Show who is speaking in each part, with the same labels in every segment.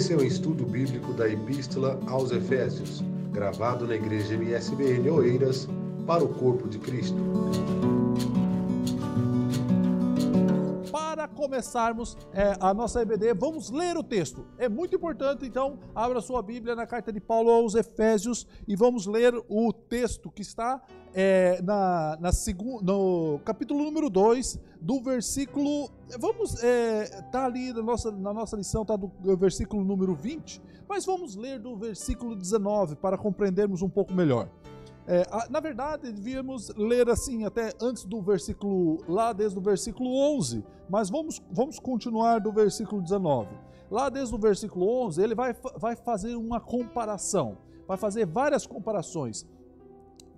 Speaker 1: Esse é o estudo bíblico da Epístola aos Efésios, gravado na Igreja MSBN Oeiras, para o Corpo de Cristo.
Speaker 2: Começarmos é, a nossa EBD, vamos ler o texto. É muito importante, então, abra sua Bíblia na carta de Paulo aos Efésios e vamos ler o texto que está é, na, na no capítulo número 2, do versículo. Vamos. É, tá ali na nossa, na nossa lição, tá do versículo número 20, mas vamos ler do versículo 19 para compreendermos um pouco melhor. É, na verdade, devíamos ler assim até antes do versículo, lá desde o versículo 11, mas vamos, vamos continuar do versículo 19. Lá desde o versículo 11, ele vai, vai fazer uma comparação, vai fazer várias comparações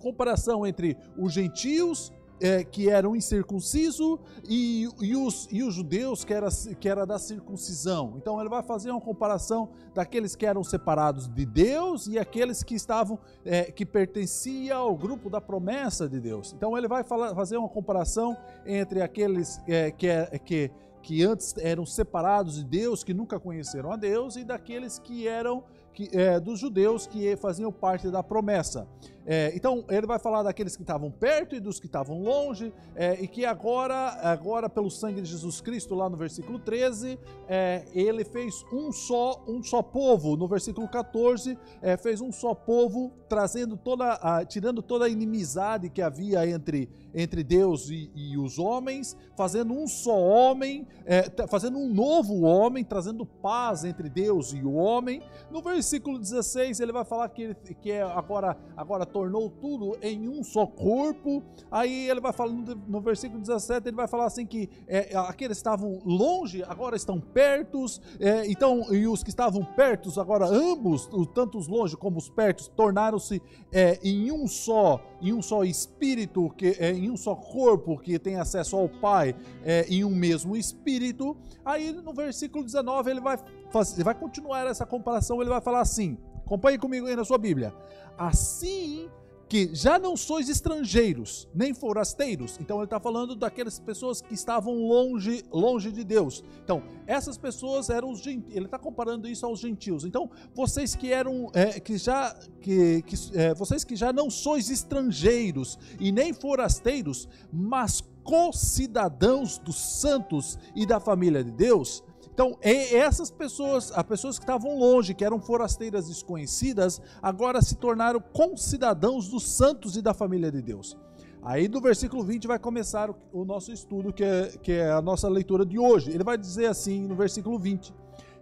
Speaker 2: comparação entre os gentios é, que eram incircuncisos e, e, os, e os judeus que era, que era da circuncisão. Então ele vai fazer uma comparação daqueles que eram separados de Deus e aqueles que estavam é, que pertenciam ao grupo da promessa de Deus. Então ele vai falar, fazer uma comparação entre aqueles é, que, é, que que antes eram separados de Deus, que nunca conheceram a Deus, e daqueles que eram que, é, dos judeus que faziam parte da promessa. É, então, ele vai falar daqueles que estavam perto e dos que estavam longe, é, e que agora, agora, pelo sangue de Jesus Cristo, lá no versículo 13, é, ele fez um só, um só povo. No versículo 14, é, fez um só povo, trazendo toda, a, tirando toda a inimizade que havia entre, entre Deus e, e os homens, fazendo um só homem, é, fazendo um novo homem, trazendo paz entre Deus e o homem. No versículo 16, ele vai falar que, ele, que é agora, agora tornou tudo em um só corpo. Aí ele vai falando no versículo 17, ele vai falar assim que é, aqueles estavam longe, agora estão pertos, é, então, e os que estavam pertos, agora ambos, tanto os longe como os pertos, tornaram-se é, em um só, em um só espírito, que, é, em um só corpo que tem acesso ao Pai, é, em um mesmo espírito. Aí no versículo 19 ele vai, vai continuar essa comparação, ele vai falar assim: acompanhe comigo aí na sua Bíblia. Assim que já não sois estrangeiros, nem forasteiros. Então ele está falando daquelas pessoas que estavam longe, longe de Deus. Então, essas pessoas eram os gentios. Ele está comparando isso aos gentios. Então, vocês que eram, é, que já, que, que é, vocês que já não sois estrangeiros e nem forasteiros, mas co-cidadãos dos santos e da família de Deus, então, essas pessoas, as pessoas que estavam longe, que eram forasteiras desconhecidas, agora se tornaram concidadãos dos santos e da família de Deus. Aí do versículo 20 vai começar o, nosso estudo, que é, que é a nossa leitura de hoje. Ele vai dizer assim no versículo 20: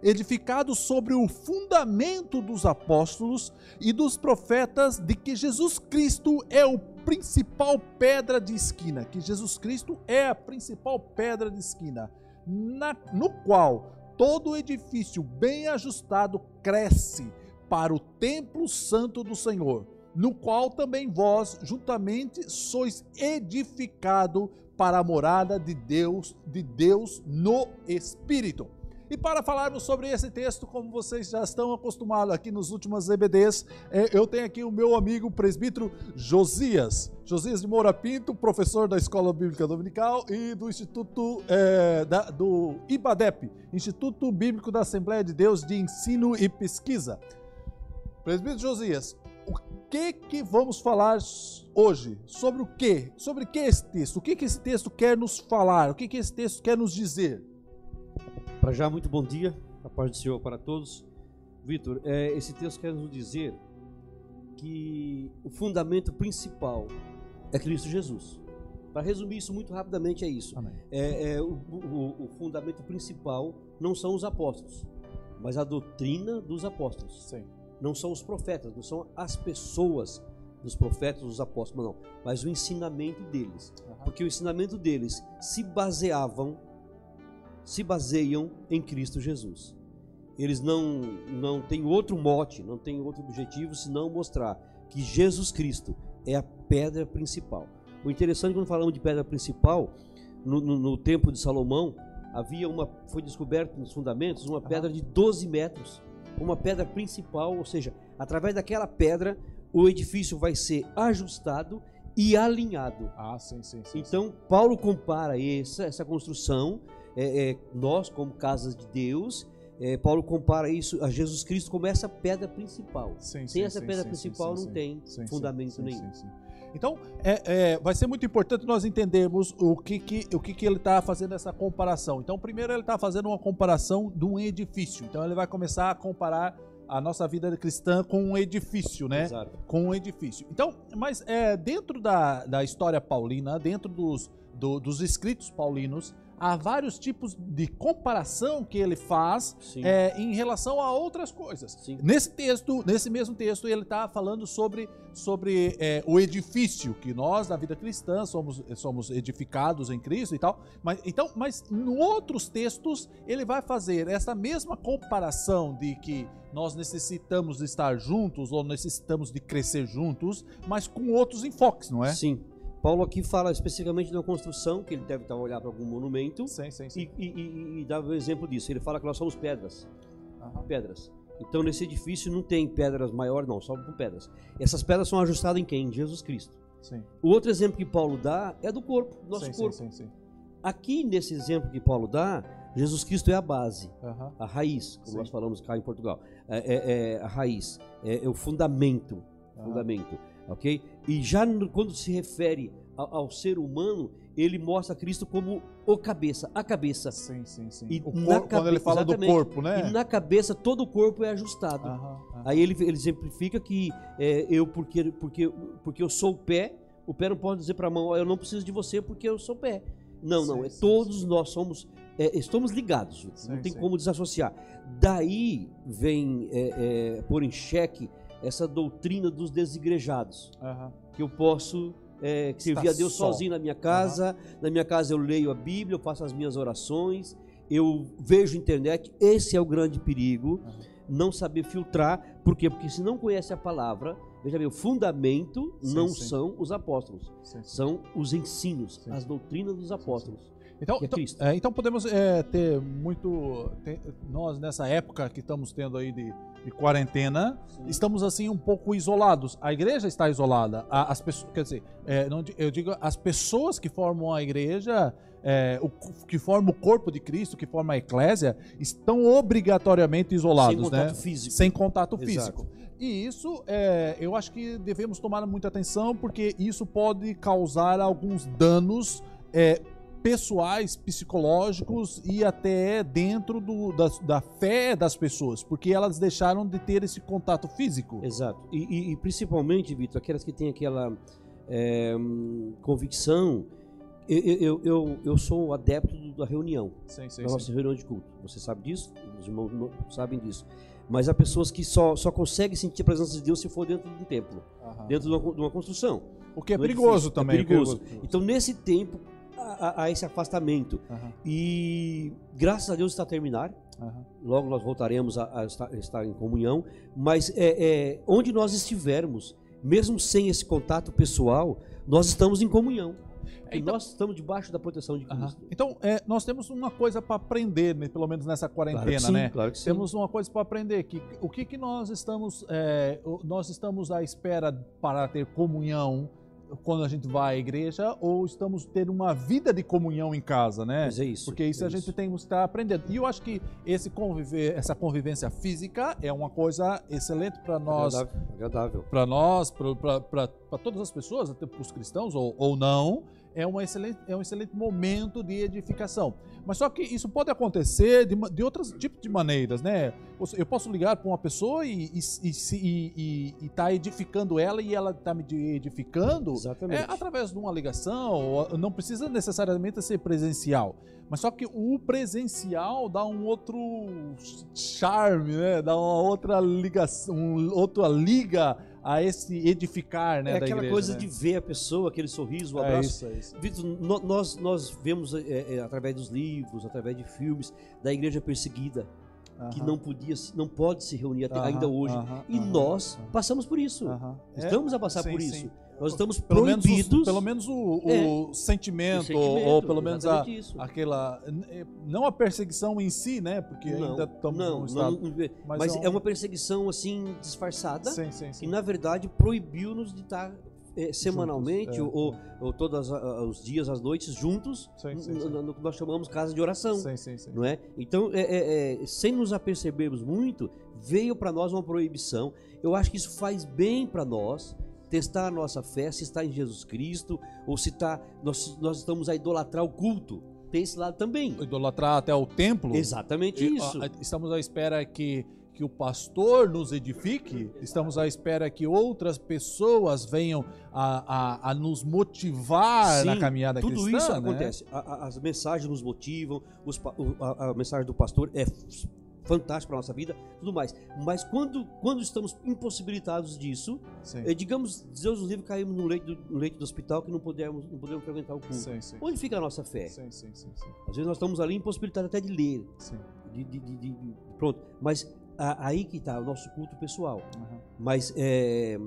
Speaker 2: Edificado sobre o fundamento dos apóstolos e dos profetas, de que Jesus Cristo é o principal pedra de esquina, que Jesus Cristo é a principal pedra de esquina na, no qual todo edifício bem ajustado cresce para o templo santo do Senhor, no qual também vós juntamente sois edificado para a morada de Deus, de Deus no Espírito. E para falarmos sobre esse texto, como vocês já estão acostumados aqui nos últimos EBDs, é, eu tenho aqui o meu amigo presbítero Josias. Josias de Moura Pinto, professor da Escola Bíblica Dominical e do Instituto é, da, do IBADEP, Instituto Bíblico da Assembleia de Deus de Ensino e Pesquisa. Presbítero Josias, o que que vamos falar hoje? Sobre o que? Sobre que esse texto? O que que esse texto quer nos falar? O que que esse texto quer nos dizer?
Speaker 3: Para já, muito bom dia, a paz do Senhor para todos. Vitor, é, esse texto quer nos dizer que o fundamento principal é Cristo Jesus. Para resumir isso muito rapidamente, é isso. É, é o, o, o, fundamento principal não são os apóstolos, mas a doutrina dos apóstolos.
Speaker 2: Sim.
Speaker 3: Não são os profetas, não são as pessoas dos profetas, dos apóstolos, não, mas o ensinamento deles. Uhum. Porque o ensinamento deles se baseavam se baseiam em Cristo Jesus. Eles não, não têm outro mote, não têm outro objetivo senão mostrar que Jesus Cristo é a pedra principal. O interessante quando falamos de pedra principal, no, no, no tempo de Salomão, havia uma, foi descoberto nos fundamentos uma pedra de 12 metros, uma pedra principal, ou seja, através daquela pedra o edifício vai ser ajustado e alinhado.
Speaker 2: Ah, sim, sim, sim
Speaker 3: Então. Paulo compara essa, essa construção é, é, nós, como casas de Deus, é, Paulo compara isso a Jesus Cristo como essa pedra principal.
Speaker 2: Sim,
Speaker 3: Sem
Speaker 2: sim,
Speaker 3: essa
Speaker 2: sim,
Speaker 3: pedra principal não tem fundamento nenhum.
Speaker 2: Então, é, é, vai ser muito importante nós entendermos o que, que, o que, que ele está fazendo essa comparação. Então, primeiro ele está fazendo uma comparação de um edifício. Então, ele vai começar a comparar a nossa vida cristã com um edifício, né?
Speaker 3: Exato.
Speaker 2: com um edifício. Então, mas é, dentro da, da história paulina, dentro dos, do- dos escritos paulinos, há vários tipos de comparação que ele faz é, em relação a outras coisas.
Speaker 3: Sim.
Speaker 2: Nesse texto, nesse mesmo texto, ele está falando sobre, sobre é, o edifício que nós, na vida cristã, somos, somos edificados em Cristo e tal. Mas, então, mas em outros textos, ele vai fazer essa mesma comparação de que nós necessitamos de estar juntos ou necessitamos de crescer juntos, mas com outros enfoques, não é?
Speaker 3: Sim. Paulo aqui fala especificamente da construção, que ele deve estar olhando para algum monumento,
Speaker 2: Sim, sim, sim.
Speaker 3: e, e, e, e dá o exemplo disso. Ele fala que nós somos pedras.
Speaker 2: Aham.
Speaker 3: Pedras. Então, nesse edifício não tem pedras maiores, não, só com pedras. Essas pedras são ajustadas em quem? Em Jesus Cristo.
Speaker 2: Sim.
Speaker 3: O outro exemplo que Paulo dá é do corpo, nosso
Speaker 2: sim,
Speaker 3: corpo.
Speaker 2: Sim, sim, sim.
Speaker 3: Aqui, nesse exemplo que Paulo dá, Jesus Cristo é a base,
Speaker 2: Aham.
Speaker 3: a raiz, como nós falamos cá em Portugal. É, é- é a raiz, é, é o fundamento,
Speaker 2: Aham.
Speaker 3: fundamento, ok? E já no- quando se refere ao, ao ser humano, ele mostra Cristo como o cabeça, a cabeça.
Speaker 2: Sim, sim, sim.
Speaker 3: E
Speaker 2: corpo, quando ele fala do corpo, né?
Speaker 3: E na cabeça todo o corpo é ajustado.
Speaker 2: Aham, aham.
Speaker 3: Aí ele, ele exemplifica que é, eu, porque, porque, porque eu sou o pé, o pé não pode dizer para a mão, "Ó, eu não preciso de você porque eu sou o pé. Não, não,
Speaker 2: Sim,
Speaker 3: é
Speaker 2: sim,
Speaker 3: todos nós somos, é, estamos ligados,
Speaker 2: Sim,
Speaker 3: não tem
Speaker 2: sim.
Speaker 3: como desassociar. Daí vem é, é, pôr em xeque essa doutrina dos desigrejados,
Speaker 2: Aham.
Speaker 3: que eu posso é, servir a Deus
Speaker 2: só.
Speaker 3: sozinho na minha casa, na minha casa eu leio a Bíblia, eu faço as minhas orações, eu vejo internet, esse é o grande perigo,
Speaker 2: Aham.
Speaker 3: não saber filtrar, por quê? Porque se não conhece a palavra, veja bem, o fundamento
Speaker 2: Sim,
Speaker 3: não
Speaker 2: sim.
Speaker 3: são os apóstolos,
Speaker 2: Sim,
Speaker 3: são os ensinos, as doutrinas dos apóstolos.
Speaker 2: Então,
Speaker 3: é
Speaker 2: então, é, então podemos é, ter muito. ter- nós, nessa época que estamos tendo aí de, de quarentena, estamos assim um pouco isolados. A igreja está isolada. A- As pessoas, quer dizer, é, não eu digo as pessoas que formam a igreja, é, o, que formam o corpo de Cristo, que formam a eclésia, estão obrigatoriamente isolados,
Speaker 3: Sem contato
Speaker 2: né?
Speaker 3: físico.
Speaker 2: Sem contato
Speaker 3: Exato.
Speaker 2: físico. E isso, é, eu acho que devemos tomar muita atenção, porque isso pode causar alguns danos é, pessoais, psicológicos e até dentro do- da, da fé das pessoas, porque elas deixaram de ter esse contato físico.
Speaker 3: Exato. E, e- e principalmente, Vitor, aquelas que têm aquela é, convicção. Eu, eu, eu, eu sou adepto da reunião,
Speaker 2: Sim, sim,
Speaker 3: da nossa reunião de culto. Você sabe disso? Os irmãos sabem disso. Mas há pessoas que só, só conseguem sentir a presença de Deus se for dentro de um templo, dentro de uma, de uma construção.
Speaker 2: O que é
Speaker 3: é
Speaker 2: perigoso
Speaker 3: é
Speaker 2: também.
Speaker 3: perigoso.
Speaker 2: perigoso.
Speaker 3: Então, nesse tempo, há- há esse afastamento.
Speaker 2: Aham,
Speaker 3: E graças a Deus está a terminar.
Speaker 2: aham.
Speaker 3: Logo nós voltaremos a, a estar, estar em comunhão. Mas é, é, onde nós estivermos, mesmo sem esse contato pessoal, nós estamos em comunhão. E
Speaker 2: Então-
Speaker 3: nós estamos debaixo da proteção de. Cristo.
Speaker 2: Então, é, nós temos uma coisa para aprender, né, pelo menos nessa
Speaker 3: Claro
Speaker 2: quarentena,
Speaker 3: sim,
Speaker 2: né?
Speaker 3: Claro que sim.
Speaker 2: Temos uma coisa para aprender que o que, que nós estamos é, nós estamos à espera para ter comunhão quando a gente vai à igreja ou estamos ter uma vida de comunhão em casa, né?
Speaker 3: Mas é isso.
Speaker 2: Porque isso
Speaker 3: é
Speaker 2: a gente tem que estar aprendendo. E eu acho que esse conviver, essa convivência física é uma coisa excelente para nós,
Speaker 3: Agradável. agradável.
Speaker 2: para nós, para todas as pessoas, até para os cristãos ou, ou não, é, uma excelente, é um excelente momento de edificação. Mas só que isso pode acontecer de, de outros tipos de maneiras, né? Eu posso ligar para uma pessoa e estar edificando ela e ela está me edificando
Speaker 3: Exatamente.
Speaker 2: é através de uma ligação, não precisa necessariamente ser presencial. Mas só que o presencial dá um outro charme, né? Dá uma outra ligação, um- outra liga a esse edificar, né?
Speaker 3: é
Speaker 2: da
Speaker 3: aquela
Speaker 2: igreja,
Speaker 3: coisa
Speaker 2: né?
Speaker 3: de ver a pessoa, aquele sorriso, o
Speaker 2: É
Speaker 3: abraço.
Speaker 2: isso, é isso.
Speaker 3: Vitor, nós, nós vemos é, é, através dos livros, através de filmes, da igreja perseguida, que
Speaker 2: Aham,
Speaker 3: não podia, não pode se reunir até-
Speaker 2: aham,
Speaker 3: ainda hoje.
Speaker 2: aham,
Speaker 3: E
Speaker 2: aham,
Speaker 3: nós passamos por isso.
Speaker 2: É,
Speaker 3: Estamos a passar
Speaker 2: sim,
Speaker 3: por
Speaker 2: sim.
Speaker 3: Nós estamos
Speaker 2: Pelo menos,
Speaker 3: proibidos.
Speaker 2: os- pelo menos o, o
Speaker 3: É.
Speaker 2: sentimento,
Speaker 3: o sentimento,
Speaker 2: ou pelo menos a,
Speaker 3: isso.
Speaker 2: aquela. Não a perseguição em si, né? Porque
Speaker 3: não,
Speaker 2: ainda estamos
Speaker 3: não,
Speaker 2: num estado.
Speaker 3: não,
Speaker 2: mas
Speaker 3: mas
Speaker 2: é um-
Speaker 3: é uma perseguição assim disfarçada
Speaker 2: Sim, sim, sim.
Speaker 3: que na verdade proibiu-nos de estar é, semanalmente
Speaker 2: Juntos, é,
Speaker 3: ou, ou todos os dias, as noites, juntos,
Speaker 2: Sim, sim,
Speaker 3: no,
Speaker 2: sim.
Speaker 3: no- no que nós chamamos casa de oração.
Speaker 2: Sim, sim, sim.
Speaker 3: Não é? Então, é, é, é, sem nos apercebermos muito, veio para nós uma proibição. Eu acho que isso faz bem para nós testar a nossa fé, se está em Jesus Cristo ou se está, nós, nós estamos a idolatrar o culto. Tem esse lado também.
Speaker 2: Idolatrar até o templo.
Speaker 3: Exatamente
Speaker 2: E,
Speaker 3: isso.
Speaker 2: a- estamos à espera que, que o pastor nos edifique, estamos à espera que outras pessoas venham a, a, a nos motivar na
Speaker 3: Sim,
Speaker 2: caminhada
Speaker 3: Tudo
Speaker 2: cristã.
Speaker 3: isso
Speaker 2: né?
Speaker 3: acontece. A- as mensagens nos motivam, os a mensagem do pastor é f- fantástica para nossa vida, tudo mais. Mas quando, quando estamos impossibilitados disso, eh, digamos, Deus nos livre, caímos no leito, do, no leito do hospital que não podemos, não podemos frequentar o culto.
Speaker 2: sim, sim.
Speaker 3: Onde fica a nossa fé?
Speaker 2: Sim,
Speaker 3: Às vezes nós estamos ali impossibilitados até de ler, de- de- de- pronto. Mas a- aí que está o nosso culto pessoal.
Speaker 2: Uhum.
Speaker 3: Mas é,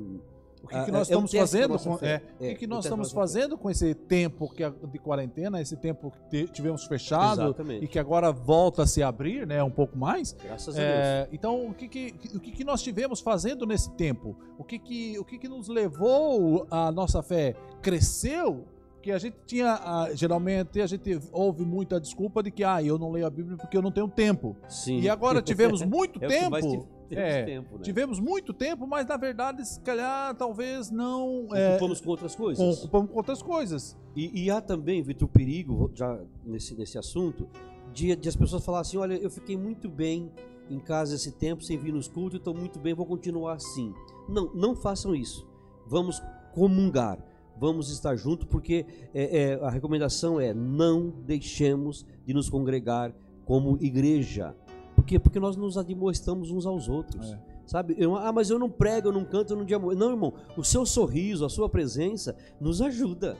Speaker 2: O que, que nós estamos fazendo com, é, o que, que nós estamos fazendo com esse tempo que, de quarentena, esse tempo que tivemos fechado
Speaker 3: Exatamente.
Speaker 2: e que agora volta a se abrir, né, um pouco mais?
Speaker 3: graças a Deus.
Speaker 2: É, então, o que que, o que que nós tivemos fazendo nesse tempo? O que que, o que que nos levou a nossa fé cresceu? Que a gente tinha, geralmente, a gente ouve muita desculpa de que, ah, eu não leio a Bíblia porque eu não tenho tempo.
Speaker 3: Sim.
Speaker 2: E agora tivemos muito
Speaker 3: É
Speaker 2: tempo.
Speaker 3: Temos
Speaker 2: É,
Speaker 3: tempo, né?
Speaker 2: Tivemos muito tempo, mas na verdade, se calhar, talvez não. É,
Speaker 3: Ocupamos com outras coisas.
Speaker 2: ocupamos com outras coisas.
Speaker 3: E, e há também, Vitor, o perigo, já nesse, nesse assunto, de, de as pessoas falarem assim: olha, eu fiquei muito bem em casa esse tempo, sem vir nos cultos, estou muito bem, vou continuar assim. Não, não façam isso. Vamos comungar, vamos estar juntos, porque é, é, a recomendação é: não deixemos de nos congregar como igreja. Por quê? Porque nós nos admoestamos uns aos outros.
Speaker 2: É.
Speaker 3: Sabe? Eu- ah, mas eu não prego, eu não canto, eu não diamo. Não, irmão. O seu sorriso, a sua presença nos ajuda,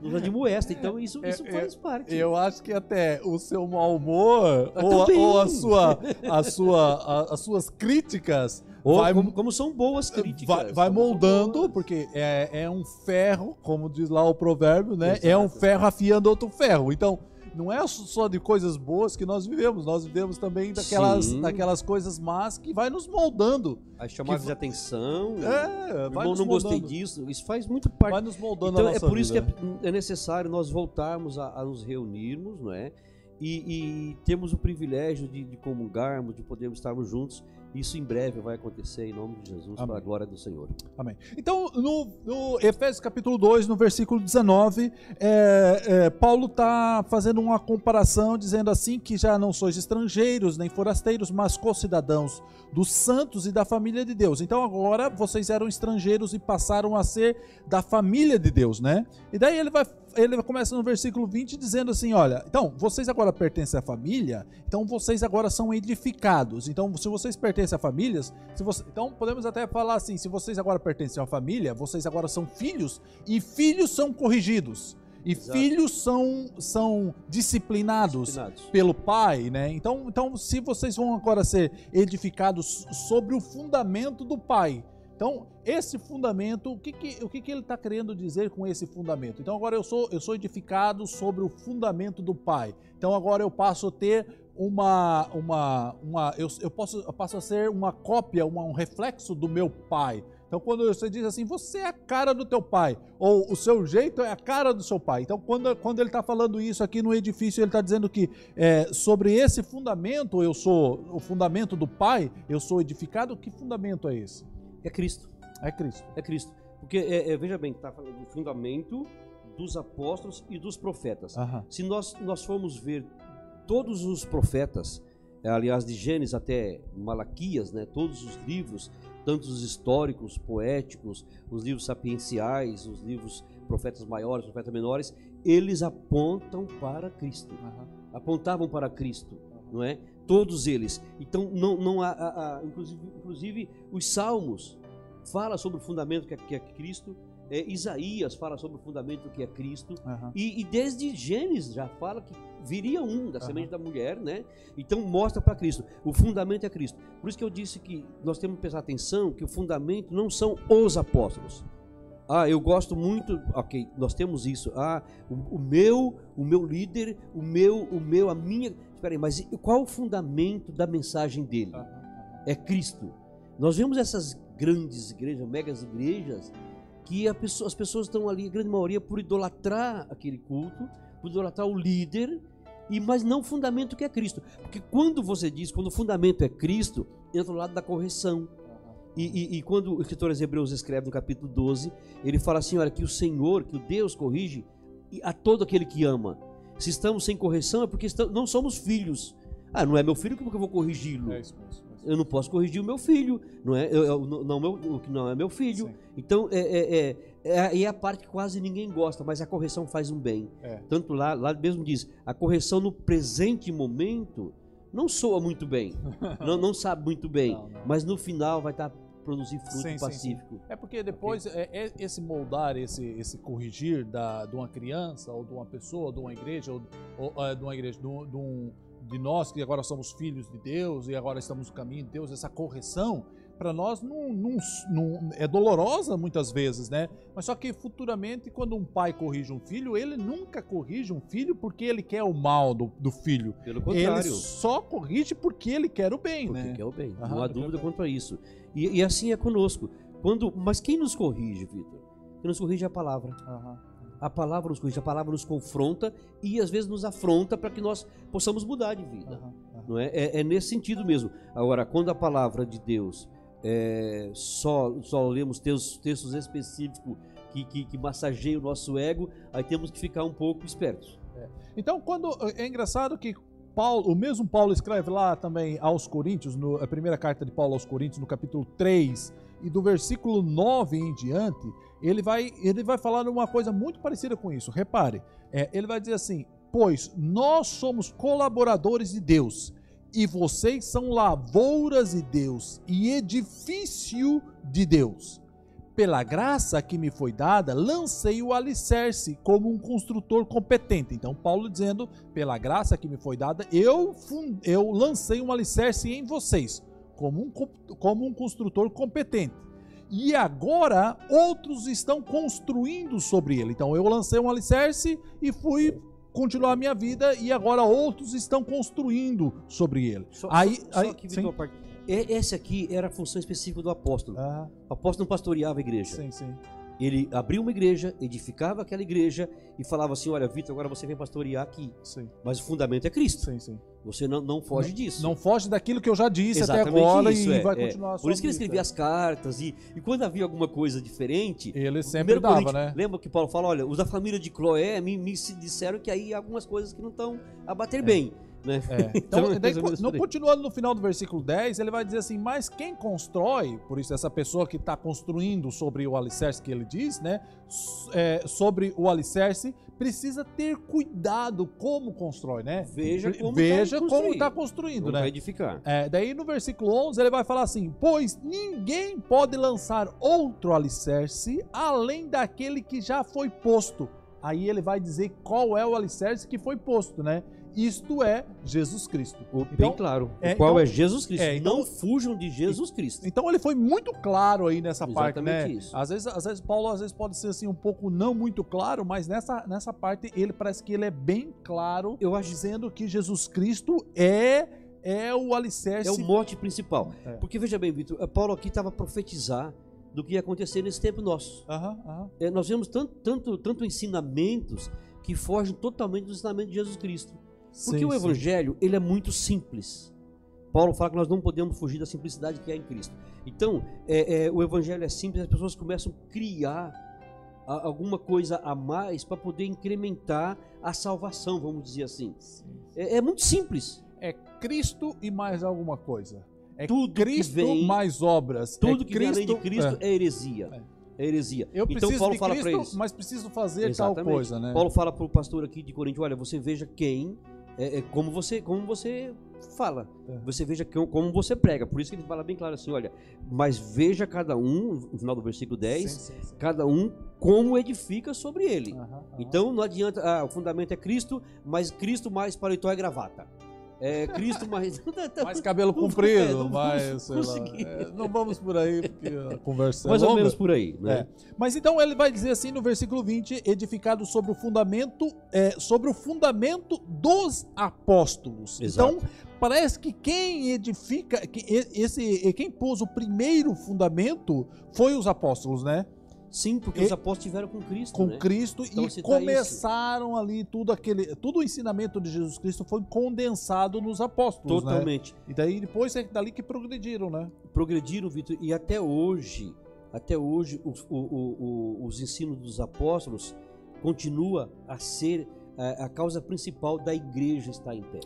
Speaker 3: nos admoesta. Então isso,
Speaker 2: É,
Speaker 3: isso
Speaker 2: é,
Speaker 3: faz parte.
Speaker 2: Eu acho que até o seu mau humor
Speaker 3: Ah,
Speaker 2: ou, ou a sua, a sua, a- as suas críticas
Speaker 3: Ou
Speaker 2: vai,
Speaker 3: como, como são boas críticas.
Speaker 2: vai, vai moldando, porque é, é um ferro, como diz lá o provérbio, né? É um
Speaker 3: Exato.
Speaker 2: ferro afiando outro ferro. Então, não é só de coisas boas que nós vivemos, nós vivemos também daquelas,
Speaker 3: Sim.
Speaker 2: daquelas coisas más que vai nos moldando.
Speaker 3: As chamadas
Speaker 2: que
Speaker 3: de atenção.
Speaker 2: É,
Speaker 3: Meu
Speaker 2: vai
Speaker 3: irmão, não gostei disso. Isso faz muito parte.
Speaker 2: Vai nos moldando
Speaker 3: Então é por isso que
Speaker 2: vida.
Speaker 3: é, é necessário nós voltarmos a, a nos reunirmos, não é? E, e temos o privilégio de, de comungarmos, de podermos estarmos juntos. Isso em breve vai acontecer em nome de Jesus,
Speaker 2: Amém.
Speaker 3: para a glória do Senhor.
Speaker 2: Amém. Então, no, no Efésios capítulo 2, no versículo 19, é, é, Paulo está fazendo uma comparação, dizendo assim que já não sois estrangeiros nem forasteiros, mas co-cidadãos dos santos e da família de Deus. Então agora vocês eram estrangeiros e passaram a ser da família de Deus, né? E daí ele vai ele começa no versículo 20 dizendo assim, olha, então, vocês agora pertencem à família, então vocês agora são edificados. Então, se vocês pertencem a famílias, se você, então podemos até falar assim, se vocês agora pertencem à família, vocês agora são filhos e filhos são corrigidos. E
Speaker 3: Exato.
Speaker 2: filhos são, são disciplinados
Speaker 3: Disciplinados.
Speaker 2: pelo pai, né? Então, então, se vocês vão agora ser edificados sobre o fundamento do pai, então esse fundamento, o que que, o que, que ele está querendo dizer com esse fundamento? Então agora eu sou eu sou edificado sobre o fundamento do pai. Então agora eu passo a ter uma uma uma eu, eu posso eu passo a ser uma cópia, uma, um reflexo do meu pai. Então, quando você diz assim, você é a cara do teu pai, ou o seu jeito é a cara do seu pai. Então, quando, quando ele está falando isso aqui no edifício, ele está dizendo que é, sobre esse fundamento, eu sou o fundamento do pai, eu sou edificado. Que fundamento é esse?
Speaker 3: É Cristo.
Speaker 2: É Cristo.
Speaker 3: É Cristo. Porque, é, é, veja bem, está falando do fundamento dos apóstolos e dos profetas.
Speaker 2: Aham.
Speaker 3: Se nós, nós formos ver todos os profetas, é, aliás, de Gênesis até Malaquias, né, todos os livros, tanto os históricos, poéticos, os livros sapienciais, os livros profetas maiores, profetas menores, eles apontam para Cristo.
Speaker 2: aham.
Speaker 3: Apontavam para Cristo, não é? Todos eles. Então, não, não há, há- há- inclusive, inclusive, os Salmos fala sobre o fundamento que é, que é Cristo. É, Isaías fala sobre o fundamento que é Cristo.
Speaker 2: aham.
Speaker 3: E, e desde Gênesis já fala que viria um da
Speaker 2: Aham.
Speaker 3: semente da mulher, né? Então mostra para Cristo. O fundamento é Cristo. Por isso que eu disse que nós temos que prestar atenção que o fundamento não são os apóstolos. Ah, eu gosto muito. Ok, nós temos isso. Ah, o, o meu, o meu líder, o meu, o meu, a minha. Espera aí, mas qual o fundamento da mensagem dele? é Cristo. Nós vemos essas grandes igrejas, megas igrejas, que pessoa- as pessoas estão ali, a grande maioria, por idolatrar aquele culto, por idolatrar o líder, e mas não o fundamento que é Cristo. Porque quando você diz, quando o fundamento é Cristo, entra o lado da correção. E, e- e quando o escritor aos Hebreus escreve no capítulo 12, ele fala assim: olha, que o Senhor, que o Deus corrige a todo aquele que ama. Se estamos sem correção é porque estamos- não somos filhos. Ah, não é meu filho, como que eu vou corrigi-lo?
Speaker 2: É isso mesmo. é
Speaker 3: Eu não posso corrigir o meu filho, não é? Eu, eu- não, meu, o que não é meu filho.
Speaker 2: Sim.
Speaker 3: Então, é, é, é, é, a- é a parte que quase ninguém gosta, mas a correção faz um bem.
Speaker 2: É.
Speaker 3: Tanto lá, lá mesmo diz, a correção no presente momento não soa muito bem, não, não sabe muito bem,
Speaker 2: Não, não.
Speaker 3: mas no final vai estar produzir fruto
Speaker 2: Sim, sim, sim.
Speaker 3: pacífico.
Speaker 2: É porque depois é, é esse moldar, esse, esse corrigir da, de uma criança, ou de uma pessoa, de uma igreja, ou, ou, é, de uma igreja, de, um- de um- de nós que agora somos filhos de Deus e agora estamos no caminho de Deus, essa correção, para nós não, não- não- é dolorosa muitas vezes, né? Mas só que futuramente, quando um pai corrige um filho, ele nunca corrige um filho porque ele quer o mal do, do filho.
Speaker 3: Pelo
Speaker 2: Ele
Speaker 3: contrário,
Speaker 2: só corrige porque ele quer o bem,
Speaker 3: porque
Speaker 2: né?
Speaker 3: quer o bem,
Speaker 2: Aham,
Speaker 3: não há dúvida quanto a isso. E, e assim é conosco. Quando, mas quem nos corrige, Vitor? Quem nos corrige é a palavra.
Speaker 2: Aham.
Speaker 3: A palavra nos corrige, a palavra nos confronta e às vezes nos afronta para que nós possamos mudar de vida. Não é? É, é nesse sentido mesmo. Agora, quando a palavra de Deus é, só, só lemos textos, textos específicos que, que, que massageiam o nosso ego, aí temos que ficar um pouco espertos.
Speaker 2: Então, quando é engraçado que Paulo, o mesmo Paulo escreve lá também aos Coríntios, no, a primeira carta de Paulo aos Coríntios, no capítulo 3, e do versículo 9 em diante, ele vai, ele vai falar uma coisa muito parecida com isso. Repare, é, ele vai dizer assim: Pois nós somos colaboradores de Deus, e vocês são lavouras de Deus e edifício de Deus. Pela graça que me foi dada, lancei o alicerce como um construtor competente. Então, Paulo dizendo: pela graça que me foi dada, eu, eu lancei um alicerce em vocês, como um, co- como um construtor competente. E agora outros estão construindo sobre ele. Então, eu lancei um alicerce e fui continuar a minha vida, e agora outros estão construindo sobre ele.
Speaker 3: Só,
Speaker 2: Aí-
Speaker 3: só, só
Speaker 2: aí-
Speaker 3: que,
Speaker 2: sim.
Speaker 3: Vitor, parte- é- esse aqui era a função específica do apóstolo.
Speaker 2: Ah,
Speaker 3: O apóstolo não pastoreava a igreja.
Speaker 2: sim, sim.
Speaker 3: Ele abria uma igreja, edificava aquela igreja e falava assim: Olha, Vitor, agora você vem pastorear aqui.
Speaker 2: Sim,
Speaker 3: Mas o fundamento é Cristo.
Speaker 2: sim, sim.
Speaker 3: Você não, não foge disso.
Speaker 2: Não foge daquilo que eu já disse até
Speaker 3: Exatamente
Speaker 2: agora
Speaker 3: isso,
Speaker 2: e
Speaker 3: é,
Speaker 2: vai
Speaker 3: é.
Speaker 2: continuar
Speaker 3: Por isso que ele escrevia as cartas e, e quando havia alguma coisa diferente.
Speaker 2: Ele sempre dava, né?
Speaker 3: Lembra que Paulo fala: olha, os da família de Cloé me, me se disseram que aí há algumas coisas que não estão a bater bem. Né?
Speaker 2: É. Então,
Speaker 3: Então, é
Speaker 2: daí, no, continuando no final do versículo 10, ele vai dizer assim: Mas quem constrói, por isso essa pessoa que está construindo sobre o alicerce que ele diz, né? é, sobre o alicerce, precisa ter cuidado como constrói, né?
Speaker 3: Veja
Speaker 2: Ve-
Speaker 3: como
Speaker 2: Veja
Speaker 3: tá
Speaker 2: como
Speaker 3: construído.
Speaker 2: está construindo,
Speaker 3: Vamos
Speaker 2: né?
Speaker 3: edificar.
Speaker 2: É, daí no versículo 11 ele vai falar assim: Pois ninguém pode lançar outro alicerce além daquele que já foi posto. Aí ele vai dizer qual é o alicerce que foi posto, né? Isto é Jesus Cristo.
Speaker 3: O-
Speaker 2: Então,
Speaker 3: bem claro.
Speaker 2: é,
Speaker 3: o qual
Speaker 2: então-
Speaker 3: é Jesus Cristo.
Speaker 2: é, então-
Speaker 3: não fujam de Jesus Cristo.
Speaker 2: Então ele foi muito claro aí nessa parte, né?
Speaker 3: Exatamente isso.
Speaker 2: Às vezes, às vezes Paulo às vezes pode ser assim um pouco não muito claro, mas nessa, nessa parte ele parece que ele é bem claro,
Speaker 3: Eu acho
Speaker 2: dizendo que Jesus Cristo é é o alicerce.
Speaker 3: é o mote principal.
Speaker 2: É.
Speaker 3: Porque veja bem, Vitor, eh, Paulo aqui estava a profetizar do que ia acontecer nesse tempo nosso. É, nós vemos tanto, tanto, tanto ensinamentos que fogem totalmente do ensinamento de Jesus Cristo. Porque
Speaker 2: Sim,
Speaker 3: o
Speaker 2: sim.
Speaker 3: evangelho, ele é muito simples. Paulo fala que nós não podemos fugir da simplicidade que há em Cristo. Então, é, é, o evangelho é simples, as pessoas começam a criar a- alguma coisa a mais para poder incrementar a salvação, vamos dizer assim.
Speaker 2: Sim.
Speaker 3: É, é muito simples.
Speaker 2: É Cristo e mais alguma coisa. É
Speaker 3: Tudo
Speaker 2: Cristo
Speaker 3: vem-
Speaker 2: mais obras.
Speaker 3: Tudo
Speaker 2: é
Speaker 3: que vem além de Cristo
Speaker 2: é.
Speaker 3: é, heresia. É, heresia.
Speaker 2: Eu
Speaker 3: então
Speaker 2: preciso
Speaker 3: Paulo fala para
Speaker 2: Cristo,
Speaker 3: eles.
Speaker 2: mas preciso fazer
Speaker 3: Exatamente.
Speaker 2: tal coisa, né?
Speaker 3: Paulo fala para o pastor aqui de Coríntios, olha, você veja quem, é, é, como você, como você fala,
Speaker 2: É.
Speaker 3: você veja que- como você prega. Por isso que ele fala bem claro assim, olha, mas veja cada um, no final do versículo 10,
Speaker 2: Sim, sim, sim.
Speaker 3: cada um como edifica sobre ele. Então não adianta, ah, o fundamento é Cristo, mas Cristo mais paletó e gravata. É Cristo mais.
Speaker 2: mais cabelo comprido, mais,
Speaker 3: vamos
Speaker 2: sei lá.
Speaker 3: conseguir.
Speaker 2: É, não vamos por aí, porque a conversa
Speaker 3: mais
Speaker 2: é
Speaker 3: ou
Speaker 2: longa.
Speaker 3: menos por aí, né?
Speaker 2: É. Mas então ele vai dizer assim no versículo 20, edificado sobre o fundamento, é, sobre o fundamento dos apóstolos.
Speaker 3: Exato.
Speaker 2: Então, parece que quem edifica, que esse, quem pôs o primeiro fundamento foi os apóstolos, né?
Speaker 3: Sim, porque
Speaker 2: E-
Speaker 3: os apóstolos estiveram com Cristo,
Speaker 2: com
Speaker 3: né?
Speaker 2: Cristo
Speaker 3: Então,
Speaker 2: e
Speaker 3: tá
Speaker 2: começaram ali tudo aquele, tudo o ensinamento de Jesus Cristo foi condensado nos apóstolos, né?
Speaker 3: Totalmente.
Speaker 2: E daí depois é dali que progrediram, né?
Speaker 3: Progrediram, Vitor, e até hoje, até hoje, os, o- o- o- os ensinos dos apóstolos continua a ser a, a causa principal da igreja estar em pé,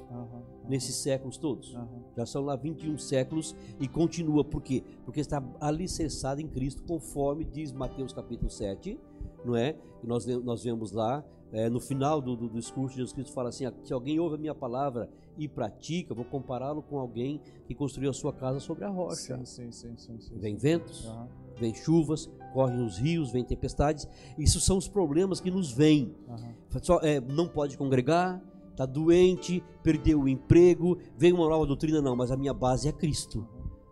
Speaker 3: nesses séculos todos.
Speaker 2: Aham.
Speaker 3: Já são lá 21 séculos e continua. Por quê? Porque está alicerçado em Cristo, conforme diz Mateus capítulo 7, não é? E nós, nós vemos lá, é, no final do, do discurso, Jesus Cristo fala assim: se alguém ouve a minha palavra e pratica, vou compará-lo com alguém que construiu a sua casa sobre a rocha.
Speaker 2: Sim, sim, sim, sim.
Speaker 3: Vem ventos,
Speaker 2: Aham,
Speaker 3: vem chuvas, correm os rios, vem tempestades. Isso são os problemas que nos vêm.
Speaker 2: aham.
Speaker 3: Só, é, não pode congregar, está doente, perdeu o emprego, veio uma nova doutrina, não, mas a minha base é Cristo.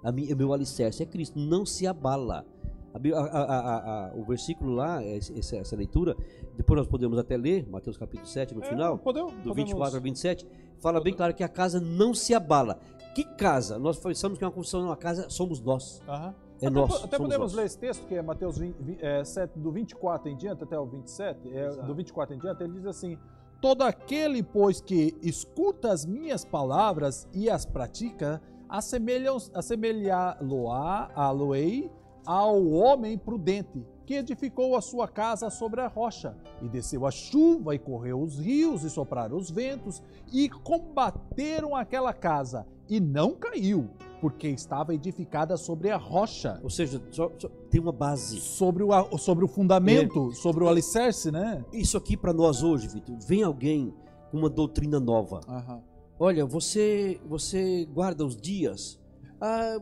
Speaker 3: A minha, o meu alicerce é Cristo, não se abala. A a- a- a- a- o versículo lá, essa, essa leitura, depois nós podemos até ler, Mateus capítulo 7 no
Speaker 2: É,
Speaker 3: final,
Speaker 2: podemos-
Speaker 3: do
Speaker 2: podemos-
Speaker 3: 24 ao 27, fala bem claro que a casa não se abala. Que casa? Nós pensamos que é uma construção uma casa, somos nós.
Speaker 2: Aham.
Speaker 3: É
Speaker 2: até,
Speaker 3: nosso.
Speaker 2: Até podemos
Speaker 3: nós.
Speaker 2: ler esse texto, que é Mateus 20, vi- é, 7, do 24 em diante até o 27. É, do 24 em diante, ele diz assim: Todo aquele, pois, que escuta as minhas palavras e as pratica, assemelham- assemelhá-lo-á- á-lo-ei ao homem prudente, que edificou a sua casa sobre a rocha, e desceu a chuva, e correu os rios, e sopraram os ventos, e combateram aquela casa, e não caiu, porque estava edificada sobre a rocha,
Speaker 3: Ou seja, só- só- tem uma base.
Speaker 2: sobre o, sobre o fundamento, sobre o alicerce, né?
Speaker 3: Isso aqui para nós hoje, Vitor, vem alguém com uma doutrina nova. Olha, você você guarda os dias. Ah,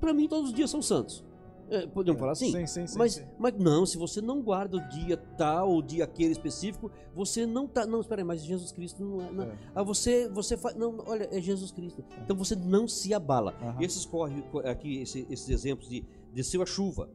Speaker 3: para mim todos os dias são santos. É, podemos falar assim?
Speaker 2: Sim, sim, sim.
Speaker 3: mas,
Speaker 2: sim.
Speaker 3: mas não, se você não guarda o dia tal ou o dia aquele específico, você não tá. Não, espera aí, mas Jesus Cristo não é. não-
Speaker 2: É.
Speaker 3: Ah, você, você faz. Não, olha, é Jesus Cristo. Então você não se abala. E esses corre co- aqui, esse- esses exemplos de desceu a chuva,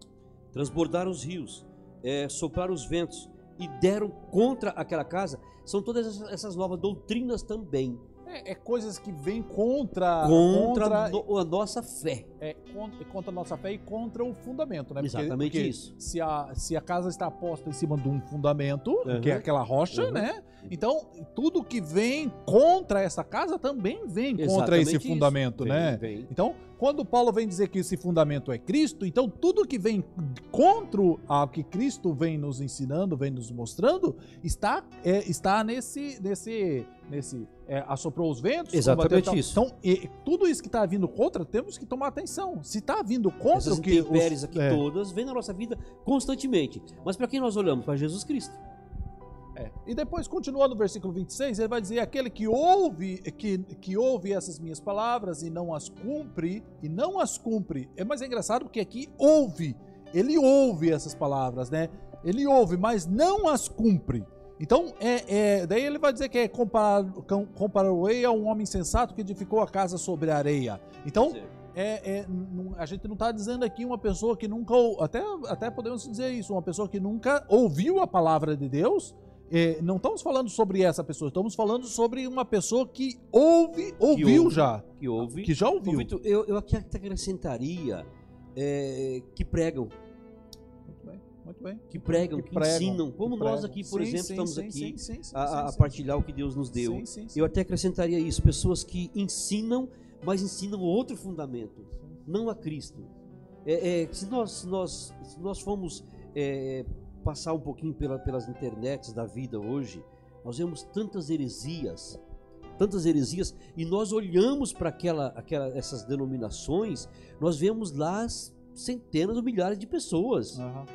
Speaker 3: transbordaram os rios, é, sopraram os ventos e deram contra aquela casa, são todas essas novas doutrinas também.
Speaker 2: É, é coisas que vêm contra,
Speaker 3: contra,
Speaker 2: contra,
Speaker 3: no- a nossa fé.
Speaker 2: é, contra, contra a nossa fé e contra o fundamento, né? Porque-
Speaker 3: Exatamente
Speaker 2: porque
Speaker 3: isso.
Speaker 2: Se a, se a casa está posta em cima de um fundamento,
Speaker 3: Uhum.
Speaker 2: que é aquela rocha,
Speaker 3: Uhum.
Speaker 2: né? Então, tudo que vem contra essa casa também vem contra
Speaker 3: Exatamente
Speaker 2: esse
Speaker 3: isso.
Speaker 2: fundamento,
Speaker 3: Vem,
Speaker 2: né?
Speaker 3: vem.
Speaker 2: Então, quando Paulo vem dizer que esse fundamento é Cristo, então tudo que vem contra o que Cristo vem nos ensinando, vem nos mostrando, está, é, está nesse, nesse, nesse é, assoprou os ventos.
Speaker 3: Exatamente
Speaker 2: combateu
Speaker 3: isso.
Speaker 2: Então, e- tudo isso que está vindo contra, temos que tomar atenção. Se está vindo contra
Speaker 3: Essas
Speaker 2: o que
Speaker 3: intempéries aqui
Speaker 2: é,
Speaker 3: todas vêm na nossa vida constantemente. Mas para quem nós olhamos? Para Jesus Cristo.
Speaker 2: É. E depois, continuando no versículo 26, ele vai dizer: aquele que ouve, que, que ouve essas minhas palavras e não as cumpre, e não as cumpre. É mais engraçado porque aqui ouve. Ele ouve essas palavras, né? Ele ouve, mas não as cumpre. Então, é, é- daí ele vai dizer que é comparar, com- comparou-ei a um homem sensato que edificou a casa sobre a areia. Então, é, é, a gente não está dizendo aqui uma pessoa que nunca, até, até podemos dizer isso, uma pessoa que nunca ouviu a palavra de Deus. É, não estamos falando sobre essa pessoa, estamos falando sobre uma pessoa que ouve, ouviu
Speaker 3: ouve,
Speaker 2: já,
Speaker 3: que ouve.
Speaker 2: que já
Speaker 3: Ô,
Speaker 2: ouviu.
Speaker 3: Vitor, eu, eu aqui acrescentaria é, que pregam,
Speaker 2: Muito bem,
Speaker 3: que pregam, que,
Speaker 2: pregam,
Speaker 3: ensinam, como
Speaker 2: que
Speaker 3: nós aqui, por
Speaker 2: Sim,
Speaker 3: exemplo,
Speaker 2: sim,
Speaker 3: estamos aqui
Speaker 2: sim,
Speaker 3: a, a- partilhar o que Deus nos deu. Eu até acrescentaria isso, pessoas que ensinam, mas ensinam outro fundamento, não a Cristo. É, é, se, nós, se, nós, se nós formos é, passar um pouquinho pela- pelas internets da vida hoje, nós vemos tantas heresias, tantas heresias, e nós olhamos para aquela, aquela, essas denominações, nós vemos lá as centenas ou milhares de pessoas.
Speaker 2: Aham.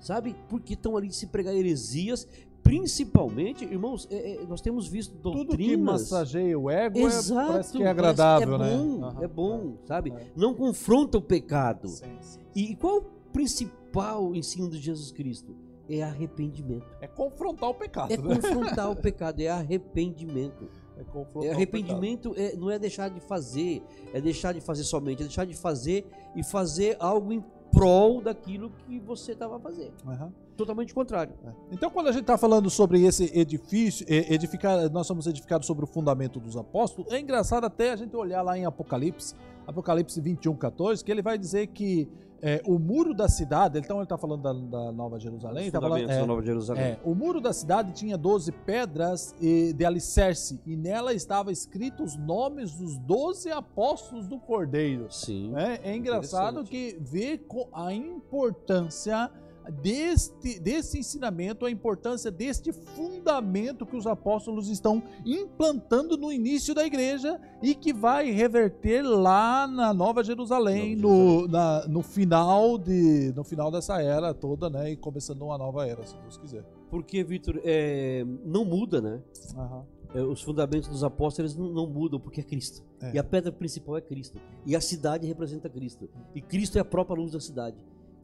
Speaker 3: Sabe? Porque estão ali se pregar heresias, principalmente, irmãos, é- é, nós temos visto
Speaker 2: Tudo que
Speaker 3: doutrinas.
Speaker 2: massageia o ego é-
Speaker 3: Exato,
Speaker 2: parece que é agradável,
Speaker 3: é
Speaker 2: né?
Speaker 3: bom,
Speaker 2: Aham.
Speaker 3: É bom, sabe?
Speaker 2: É.
Speaker 3: Não confronta o pecado.
Speaker 2: Sim, sim.
Speaker 3: E qual o principal ensino de Jesus Cristo? É arrependimento.
Speaker 2: É confrontar o pecado,
Speaker 3: É
Speaker 2: né?
Speaker 3: confrontar o pecado, é arrependimento.
Speaker 2: É
Speaker 3: É arrependimento é, não é deixar de fazer, é deixar de fazer somente, é deixar de fazer e fazer algo em prol daquilo que você estava
Speaker 2: pecado. Aham.
Speaker 3: Totalmente contrário.
Speaker 2: Então, quando a gente está falando sobre esse edifício, edificar, nós somos edificados sobre o fundamento dos apóstolos, é engraçado até a gente olhar lá em Apocalipse, Apocalipse 21, 14, que ele vai dizer que é, o muro da cidade, então ele está falando da, da Nova Jerusalém,
Speaker 3: Os
Speaker 2: tá falando, é,
Speaker 3: Nova Jerusalém.
Speaker 2: é, o muro da cidade tinha 12 pedras e- de alicerce, e nela estavam escritos os nomes dos 12 apóstolos do Cordeiro.
Speaker 3: Sim.
Speaker 2: É, é engraçado que vê a importância deste, desse ensinamento, a importância deste fundamento que os apóstolos estão implantando no início da igreja e que vai reverter lá na Nova Jerusalém, no, na- no final de, no final dessa era toda, né, e começando uma nova era, se Deus quiser.
Speaker 3: Porque, Vitor, é, não muda, né?
Speaker 2: Aham.
Speaker 3: É, Os fundamentos dos apóstolos não, não mudam porque é Cristo.
Speaker 2: É.
Speaker 3: E a pedra principal é Cristo. E a cidade representa Cristo. E Cristo é a própria luz da cidade.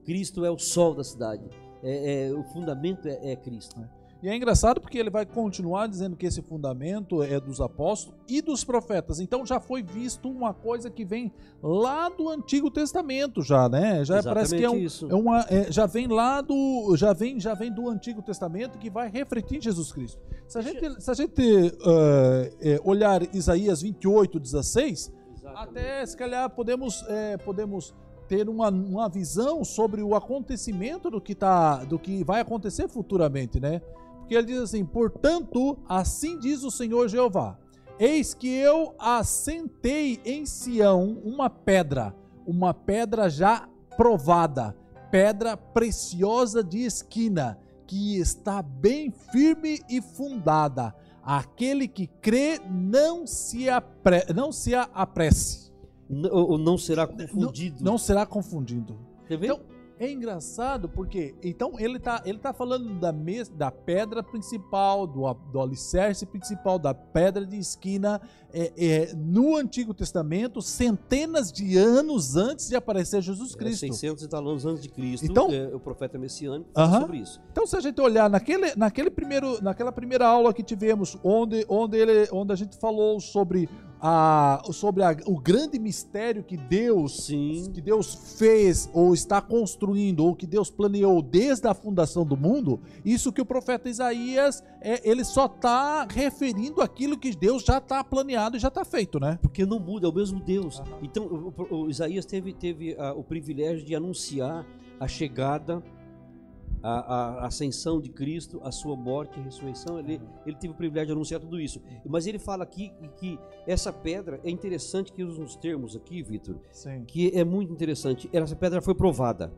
Speaker 3: Cristo é o sol da cidade. É, é- o fundamento é, é Cristo.
Speaker 2: E é engraçado porque ele vai continuar dizendo que esse fundamento é dos apóstolos e dos profetas. Então já foi visto uma coisa que vem lá do Antigo Testamento já, né? Já parece que é, um-
Speaker 3: isso.
Speaker 2: é uma é, já vem lá do já vem já vem do Antigo Testamento que vai refletir em Jesus Cristo. Se a gente se a gente eh, olhar Isaías 28, 16, até se calhar podemos, é, podemos ter uma, uma visão sobre o acontecimento do que, tá, do que vai acontecer futuramente, né? Porque ele diz assim: portanto, assim diz o Senhor Jeová: Eis que eu assentei em Sião uma pedra, uma pedra já provada, pedra preciosa de esquina, que está bem firme e fundada. Aquele que crê não se, apre, não se apresse.
Speaker 3: Ou- não será confundido.
Speaker 2: Não será confundido. Então, é engraçado porque então ele tá, ele tá falando da, mes, da pedra principal, do, do alicerce principal, da pedra de esquina é, é, no Antigo Testamento, centenas de anos antes de aparecer Jesus
Speaker 3: É,
Speaker 2: Cristo.
Speaker 3: 600 e tal anos antes de Cristo,
Speaker 2: Então-
Speaker 3: é, o profeta messiânico fala
Speaker 2: Aham.
Speaker 3: sobre isso.
Speaker 2: Então, se a gente olhar naquele, naquele primeiro, naquela primeira aula que tivemos, onde, onde, ele, onde a gente falou sobre, a, sobre a- o grande mistério que Deus,
Speaker 3: Sim.
Speaker 2: que Deus fez ou está construindo ou que Deus planeou desde a fundação do mundo, isso que o profeta Isaías é, ele só está referindo aquilo que Deus já está planeado e já está feito, né?
Speaker 3: Porque não muda, é o mesmo Deus.
Speaker 2: Aham.
Speaker 3: Então, o, o- o Isaías teve, teve ah, o privilégio de anunciar a chegada, a, a- ascensão de Cristo, a sua morte e ressurreição. Ele, ele teve o privilégio de anunciar tudo isso. Mas ele fala aqui que, essa pedra, é interessante que usa uns termos aqui, Vitor, que é muito interessante. Essa pedra foi provada.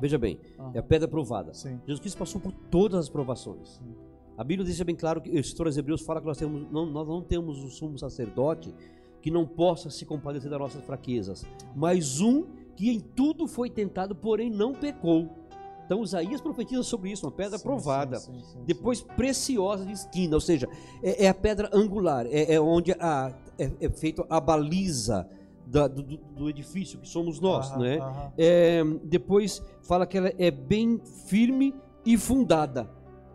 Speaker 3: Veja bem, é a pedra provada.
Speaker 2: Sim.
Speaker 3: Jesus Cristo passou por todas as provações.
Speaker 2: Sim.
Speaker 3: A Bíblia deixa bem claro que o escritor aos Hebreus fala que nós, temos, não, nós não temos um sumo sacerdote que não possa se compadecer das nossas fraquezas, mas um que em tudo foi tentado, porém não pecou. Então Isaías profetiza sobre isso, uma pedra
Speaker 2: Sim,
Speaker 3: provada.
Speaker 2: sim, sim,
Speaker 3: Depois preciosa de esquina, ou seja, é, é a pedra angular, é, é onde a, é, é feito a baliza da- do, do- do edifício que somos nós, né? É, depois fala que ela é bem firme e fundada.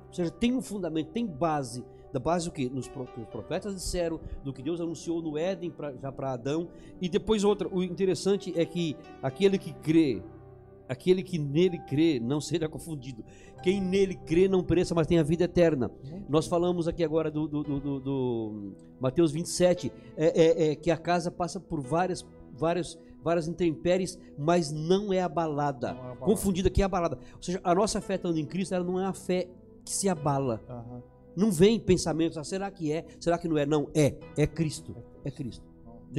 Speaker 3: Ou seja, tem um fundamento, tem base. Da base o quê? Nos pro- que os profetas disseram, do que Deus anunciou no Éden pra, já para Adão. E depois outra, o interessante é que aquele que crê, aquele que nele crê, não será confundido. Quem nele crê não pereça, mas tenha vida eterna. Nós falamos aqui agora do, do, do- do- Mateus 27, é, é- é que a casa passa por várias, várias, várias intempéries, mas não é abalada.
Speaker 2: Não é abalada.
Speaker 3: Confundida que é abalada. Ou seja, a nossa fé estando em Cristo, ela não é uma fé que se abala.
Speaker 2: Aham.
Speaker 3: Não vem pensamentos, ah, será que é? Será que não é? Não, é. É Cristo. É Cristo.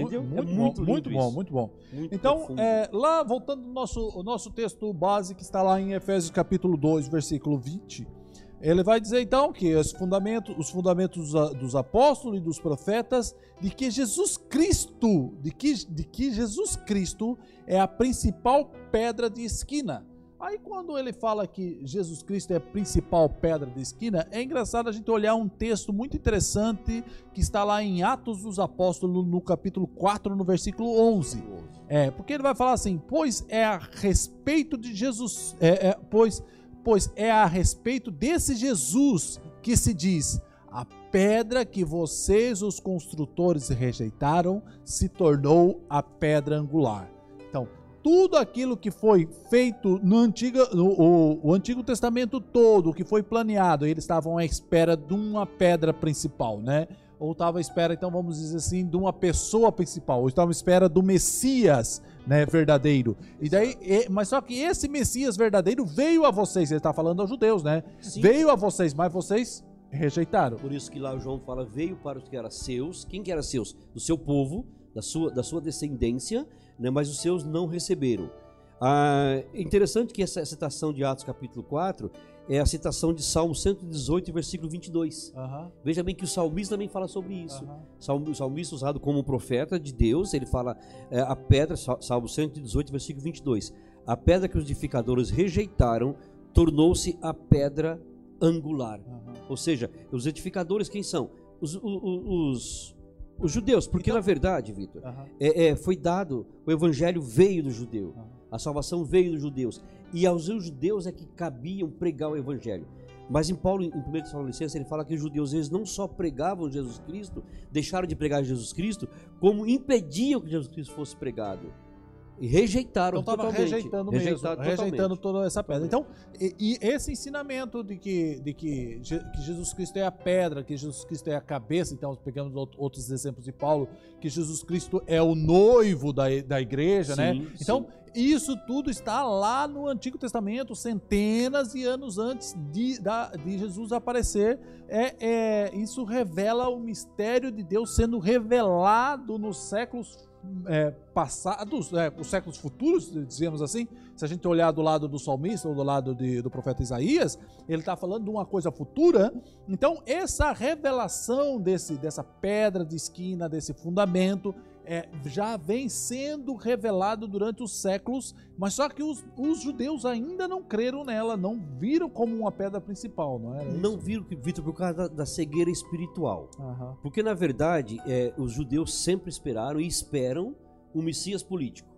Speaker 3: Entendeu?
Speaker 2: Muito,
Speaker 3: É
Speaker 2: muito,
Speaker 3: muito
Speaker 2: bom, muito bom, muito bom.
Speaker 3: Muito
Speaker 2: Então, é, lá voltando ao nosso, o nosso texto base que está lá em Efésios capítulo 2, versículo 20, ele vai dizer então que os fundamentos, os fundamentos dos apóstolos e dos profetas de que Jesus Cristo, de que, de que Jesus Cristo é a principal pedra de esquina. Aí quando ele fala que Jesus Cristo é a principal pedra de esquina, é engraçado a gente olhar um texto muito interessante que está lá em Atos dos Apóstolos, no capítulo 4, no versículo 11. É, porque ele vai falar assim, pois é a respeito de Jesus, é, é, pois, pois é a respeito desse Jesus que se diz, a pedra que vocês, os construtores, rejeitaram, se tornou a pedra angular. Tudo aquilo que foi feito no Antigo, no, o, o Antigo Testamento todo, que foi planeado, eles estavam à espera de uma pedra principal, né? ou estavam à espera, então vamos dizer assim, de uma pessoa principal, ou estavam à espera do Messias, né, verdadeiro. E daí, e- mas só que esse Messias verdadeiro veio a vocês, ele está falando aos judeus, né?
Speaker 3: Sim.
Speaker 2: Veio a vocês, mas vocês rejeitaram.
Speaker 3: Por isso que lá o João fala, veio para os que eram seus. Quem que era seus? Do seu povo, da sua, da sua descendência, né? mas os seus não receberam. Ah, interessante que essa citação de Atos capítulo 4 é a citação de Salmo 118, versículo 22.
Speaker 2: Aham,
Speaker 3: Veja bem que o salmista também fala sobre isso. Salmo- O salmista usado como profeta de Deus, ele fala é, a pedra, Sal- Salmo 118, versículo 22. A pedra que os edificadores rejeitaram tornou-se a pedra angular.
Speaker 2: aham.
Speaker 3: Ou seja, os edificadores quem são? Os, o- o- os, os judeus. Porque
Speaker 2: Então-
Speaker 3: na verdade, Vitor,
Speaker 2: aham.
Speaker 3: é, é, foi dado, o evangelho veio do judeu.
Speaker 2: Aham.
Speaker 3: A salvação veio dos judeus. E aos judeus é que cabiam pregar o evangelho. Mas em Paulo, em 1 Tessalonicenses, ele fala que os judeus eles não só pregavam Jesus Cristo, deixaram de pregar Jesus Cristo, como impediam que Jesus Cristo fosse pregado. E rejeitaram
Speaker 2: Então
Speaker 3: totalmente.
Speaker 2: rejeitando mesmo, rejeitando
Speaker 3: totalmente.
Speaker 2: toda essa pedra. Então, e, e esse ensinamento de que, de que, que Jesus Cristo é a pedra, que Jesus Cristo é a cabeça, então pegamos out- outros exemplos de Paulo, que Jesus Cristo é o noivo da, da igreja, né?
Speaker 3: Sim,
Speaker 2: Então, isso tudo está lá no Antigo Testamento, centenas de anos antes de, da- de Jesus aparecer. É, é, isso revela o mistério de Deus sendo revelado nos séculos é, passados, é, os séculos futuros, dizemos assim. Se a gente olhar do lado do salmista ou do lado de- do profeta Isaías, ele está falando de uma coisa futura. Então, essa revelação desse, dessa pedra de esquina, desse fundamento, é, já vem sendo revelado durante os séculos, mas só que os, os judeus ainda não creram nela, não viram como uma pedra principal, não é?
Speaker 3: Não viram, Vitor, por causa da, da cegueira espiritual.
Speaker 2: Aham.
Speaker 3: Porque, na verdade, é, os judeus sempre esperaram e esperam um Messias político.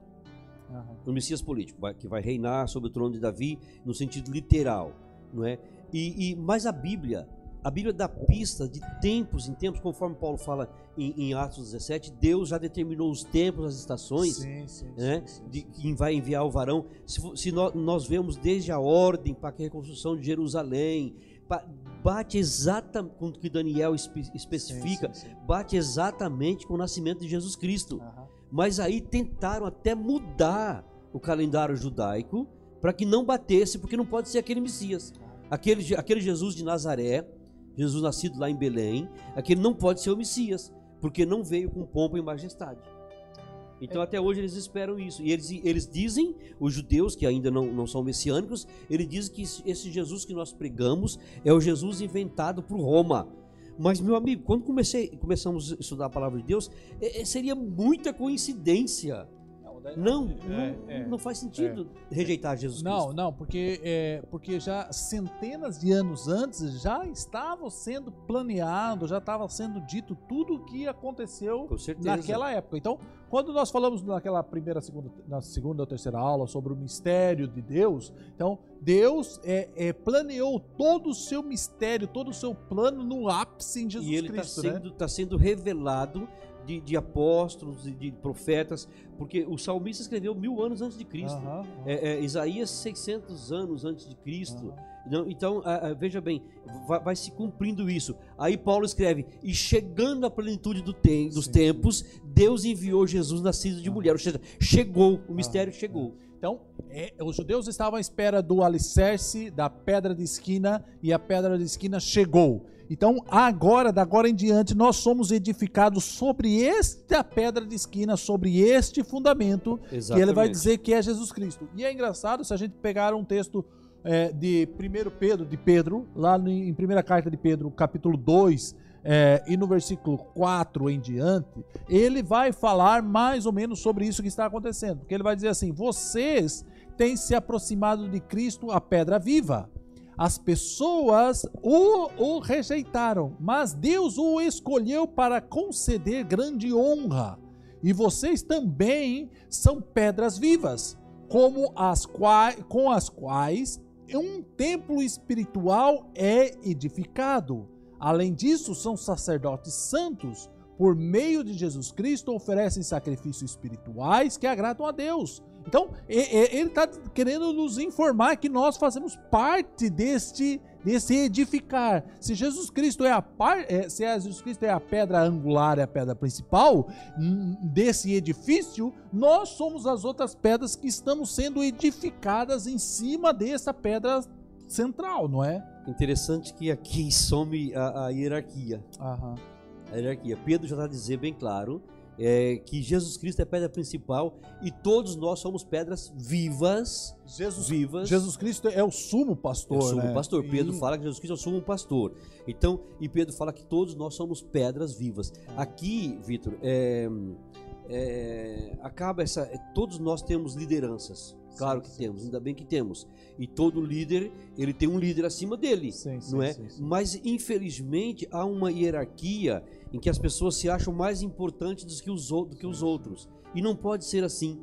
Speaker 2: aham.
Speaker 3: um Messias político, que vai reinar sobre o trono de Davi no sentido literal, não é? E, e- mas a Bíblia, a Bíblia dá pista de tempos em tempos, conforme Paulo fala em, em Atos 17, Deus já determinou os tempos, as estações,
Speaker 2: Sim, sim,
Speaker 3: né?
Speaker 2: sim,
Speaker 3: De quem vai enviar o varão. Se, se nó- nós, vemos desde a ordem para a reconstrução de Jerusalém, bate exatamente com o que Daniel espe- especifica, bate exatamente com o nascimento de Jesus Cristo.
Speaker 2: Aham.
Speaker 3: Mas aí tentaram até mudar o calendário judaico para que não batesse, porque não pode ser aquele Messias. Aquele, aquele Jesus de Nazaré, Jesus nascido lá em Belém, aquele não pode ser o Messias, porque não veio com pompa e majestade. Então até hoje eles esperam isso. E eles, eles dizem, os judeus que ainda não, não são messiânicos, eles dizem que esse- esse Jesus que nós pregamos é o Jesus inventado por Roma. Mas, meu amigo, quando comecei, começamos a estudar a palavra de Deus, é- é- seria muita coincidência. Não, não,
Speaker 2: É, é.
Speaker 3: não faz sentido rejeitar Jesus
Speaker 2: Não,
Speaker 3: Cristo.
Speaker 2: não, porque, é, porque já centenas de anos antes já estava sendo planeado, já estava sendo dito tudo o que aconteceu naquela época. Então, quando nós falamos naquela primeira, segunda, na segunda ou terceira aula sobre o mistério de Deus, então Deus é, é, planeou todo o seu mistério, todo o seu plano no ápice em Jesus
Speaker 3: e ele está
Speaker 2: Cristo, né?
Speaker 3: sendo, tá sendo revelado de, de apóstolos e de profetas, porque o salmista escreveu mil anos antes de Cristo.
Speaker 2: Aham, aham,
Speaker 3: É, é, Isaías 600 anos antes de Cristo. Não, então, ah, ah, veja bem, vai, vai se cumprindo isso. Aí Paulo escreve: E chegando à plenitude do tem- dos
Speaker 2: Sim,
Speaker 3: tempos, Deus enviou Jesus nascido de mulher. Ou seja, chegou, o mistério chegou.
Speaker 2: Então, é, os judeus estavam à espera do alicerce, da pedra de esquina, e a pedra de esquina chegou. Então, agora, da agora em diante, nós somos edificados sobre esta pedra de esquina, sobre este fundamento, que ele vai dizer que é Jesus Cristo. E é engraçado se a gente pegar um texto é, de 1 Pedro, de Pedro, lá em primeira carta de Pedro, capítulo 2, é, e no versículo 4 em diante, ele vai falar mais ou menos sobre isso que está acontecendo. Porque ele vai dizer assim: vocês têm se aproximado de Cristo, a pedra viva. As pessoas o, o rejeitaram, mas Deus o escolheu para conceder grande honra. E vocês também são pedras vivas, como as quais, com as quais um templo espiritual é edificado. Além disso, são sacerdotes santos, por meio de Jesus Cristo, oferecem sacrifícios espirituais que agradam a Deus. Então, ele está querendo nos informar que nós fazemos parte deste, desse edificar. Se Jesus Cristo é a par, é, se Jesus Cristo é a pedra angular, é a pedra principal hum, desse edifício, nós somos as outras pedras que estamos sendo edificadas em cima dessa pedra central, não é?
Speaker 3: Interessante que aqui some a, a hierarquia.
Speaker 2: Aham.
Speaker 3: A hierarquia. Pedro já está a dizer bem claro é, que Jesus Cristo é a pedra principal e todos nós somos pedras vivas.
Speaker 2: Jesus,
Speaker 3: vivas.
Speaker 2: Jesus Cristo é o sumo pastor.
Speaker 3: É o sumo
Speaker 2: né?
Speaker 3: pastor. Pedro
Speaker 2: E-
Speaker 3: fala que Jesus Cristo é o sumo pastor. Então, e Pedro fala que todos nós somos pedras vivas.
Speaker 2: Ah.
Speaker 3: Aqui, Vitor, é, é, acaba essa. é, Todos nós temos lideranças. Claro que
Speaker 2: sim,
Speaker 3: temos, ainda bem que temos. E todo líder, ele tem um líder acima dele,
Speaker 2: Sim, sim,
Speaker 3: não é?
Speaker 2: sim, sim.
Speaker 3: Mas infelizmente há uma hierarquia em que as pessoas se acham mais importantes do que os, do que os outros. E não pode ser assim.